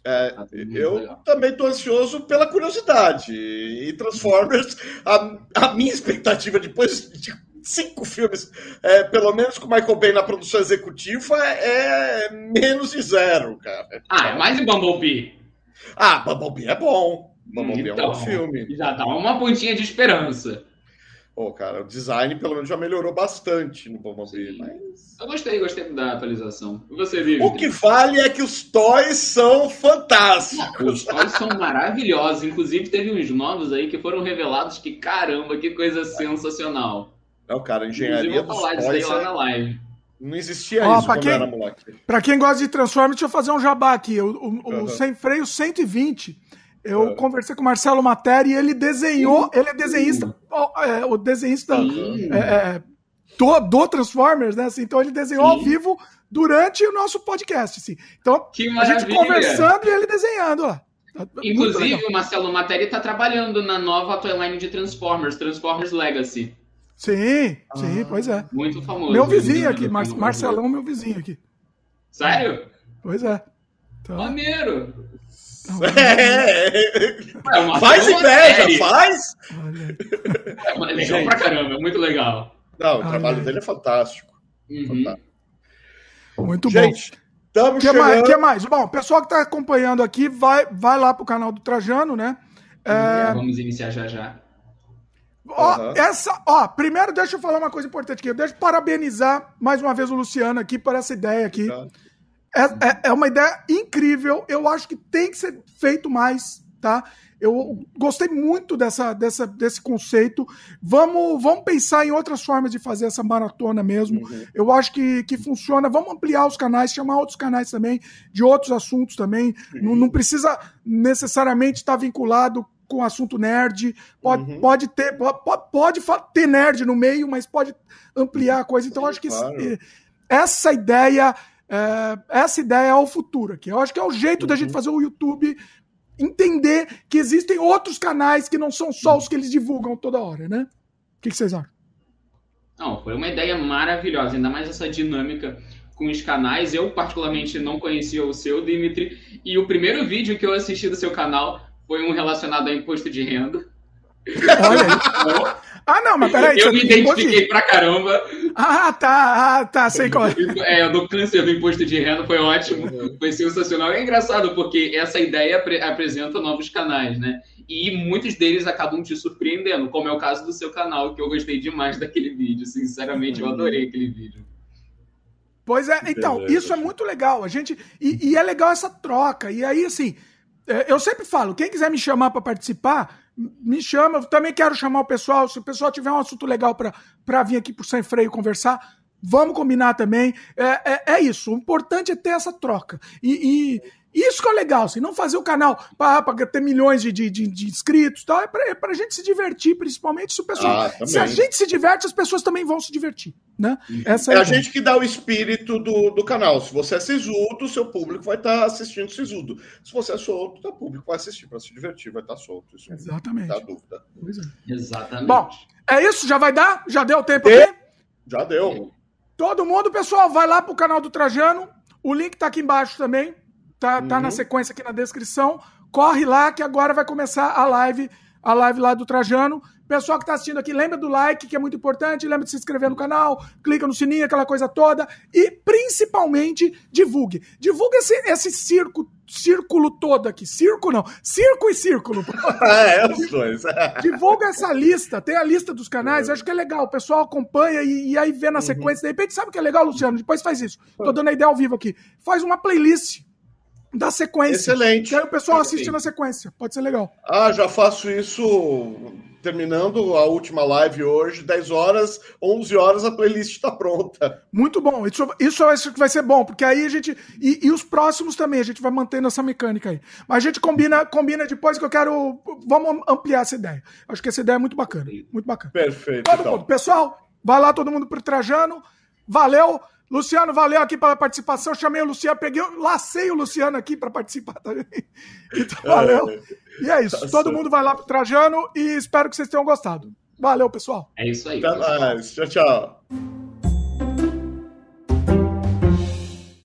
É, tá eu também estou ansioso pela curiosidade. E Transformers, a, a minha expectativa depois de cinco filmes, é, pelo menos com Michael Bay na produção executiva, é, menos de zero, cara. Ah, é mais de Bumblebee. Ah, Bumblebee é bom. Bumblebee então, é um bom então, filme. Já dá uma pontinha de esperança. Pô, cara, o design pelo menos já melhorou bastante no Bumblebee, mas... Eu gostei, gostei da atualização. E você, Vivi? O que vale é que os toys são fantásticos. Os toys são maravilhosos. Inclusive, teve uns novos aí que foram revelados que, caramba, que coisa sensacional. Não, cara, a engenharia dos falar toys disso aí lá é... na live. Não existia Ó, isso quando quem, era moleque. Pra quem gosta de Transformers, deixa eu fazer um jabá aqui. O, o, uhum. o Sem Freio 120 eu uhum. conversei com o Marcelo Materi e ele desenhou, uhum. ele é desenhista, é, o desenhista uhum. é, do, do, Transformers, né? Assim, então ele desenhou Sim. ao vivo durante o nosso podcast. Assim. Então, a gente conversando e ele desenhando. Ó. Tá Inclusive, o Marcelo Materi está trabalhando na nova timeline de Transformers, Transformers Legacy. Sim, sim, ah, pois é. Muito famoso. Meu vizinho aqui, Mar Marcelão, meu vizinho aqui. Sério? Pois é. Então... Maneiro. É. É faz inveja, série. faz! É legal pra caramba, é muito legal. Não, o trabalho dele é fantástico. Uhum. fantástico. Muito Gente, bom. O que, chegando... mais, que mais? Bom, o pessoal que está acompanhando aqui, vai, vai lá pro canal do Trajano, né? É... Vamos iniciar já já. Ó, uhum. essa, ó, primeiro deixa eu falar uma coisa importante aqui. Deixa eu parabenizar mais uma vez o Luciano aqui por essa ideia aqui. Uhum. É, é, é, uma ideia incrível. Eu acho que tem que ser feito mais, tá? Eu gostei muito dessa, dessa, desse conceito. Vamos, vamos pensar em outras formas de fazer essa maratona mesmo. Uhum. Eu acho que, que funciona. Vamos ampliar os canais, chamar outros canais também, de outros assuntos também. Uhum. Não, não precisa necessariamente estar vinculado com assunto nerd. Pode, uhum. pode ter pode, pode ter nerd no meio, mas pode ampliar a coisa. Então, Sim, acho que claro. essa ideia é, essa ideia é o futuro aqui. Eu acho que é o jeito uhum. da gente uhum. fazer o YouTube entender que existem outros canais que não são só os que eles divulgam toda hora, né? O que, que vocês acham? Não, foi uma ideia maravilhosa, ainda mais essa dinâmica com os canais. Eu, particularmente, não conhecia o seu, Dimitri, e o primeiro vídeo que eu assisti do seu canal foi um relacionado a imposto de renda. Olha aí. [LAUGHS] ah, não, mas peraí. Eu me identifiquei pra caramba. Ah, tá, ah, tá, sei qual é. [LAUGHS] É, do câncer do imposto de renda foi ótimo, foi sensacional. É engraçado, porque essa ideia ap apresenta novos canais, né? E muitos deles acabam te surpreendendo, como é o caso do seu canal, que eu gostei demais daquele vídeo. Sinceramente, eu adorei aquele vídeo. Pois é, então, Beleza. isso é muito legal. A gente. E, e é legal essa troca. E aí, assim, eu sempre falo, quem quiser me chamar para participar, me chama. Eu também quero chamar o pessoal. Se o pessoal tiver um assunto legal para vir aqui por Sem Freio conversar, vamos combinar também. É, é, é, isso. O importante é ter essa troca. E isso que é legal, assim, não fazer o canal para ter milhões de, de, de, inscritos tal, é para é a gente se divertir, principalmente se o pessoal. Ah, se a gente se diverte, as pessoas também vão se divertir. Né? Essa é, é a, a gente que dá o espírito do, do canal. Se você é sisudo, seu público vai estar tá assistindo sisudo. Se você é solto, seu público vai assistir para se divertir, vai estar tá solto. Isso Exatamente. Não dá dúvida. É. Exatamente. Bom, é isso? Já vai dar? Já deu tempo e... aqui? Já deu. Todo mundo, pessoal, vai lá pro canal do Trajano. O link tá aqui embaixo também. Tá, uhum. tá na uhum. sequência aqui na descrição. Corre lá que agora vai começar a live, a live lá do Trajano. Pessoal que está assistindo aqui, lembra do like, que é muito importante, lembra de se inscrever no canal, clica no sininho, aquela coisa toda. E principalmente divulgue. Divulgue esse, esse circo, círculo todo aqui. Circo não, circo e círculo. [LAUGHS] é, os dois. [LAUGHS] Divulga essa lista, tem a lista dos canais, é. acho que é legal. O pessoal acompanha e, e aí vê na uhum. sequência. De repente, sabe o que é legal, Luciano? Depois faz isso. Tô dando a ideia ao vivo aqui. Faz uma playlist da sequência. Excelente. Que aí o pessoal assiste na sequência. Pode ser legal. Ah, já faço isso terminando a última live hoje, 10 horas, 11 horas a playlist está pronta. Muito bom. Isso, isso vai ser bom, porque aí a gente. E, e, os próximos também, a gente vai mantendo essa mecânica aí. Mas a gente combina, combina depois que eu quero. Vamos ampliar essa ideia. Acho que essa ideia é muito bacana. Muito bacana. Perfeito. Todo então. mundo. Pessoal, vai lá todo mundo pro Trajano. Valeu. Luciano, valeu aqui pela participação. Chamei o Luciano, peguei, lacei o Luciano aqui para participar [LAUGHS] também. Então, valeu. E é isso. Tá Todo mundo vai lá pro Trajano e espero que vocês tenham gostado. Valeu, pessoal. É isso aí. Até mais. Tchau, tchau.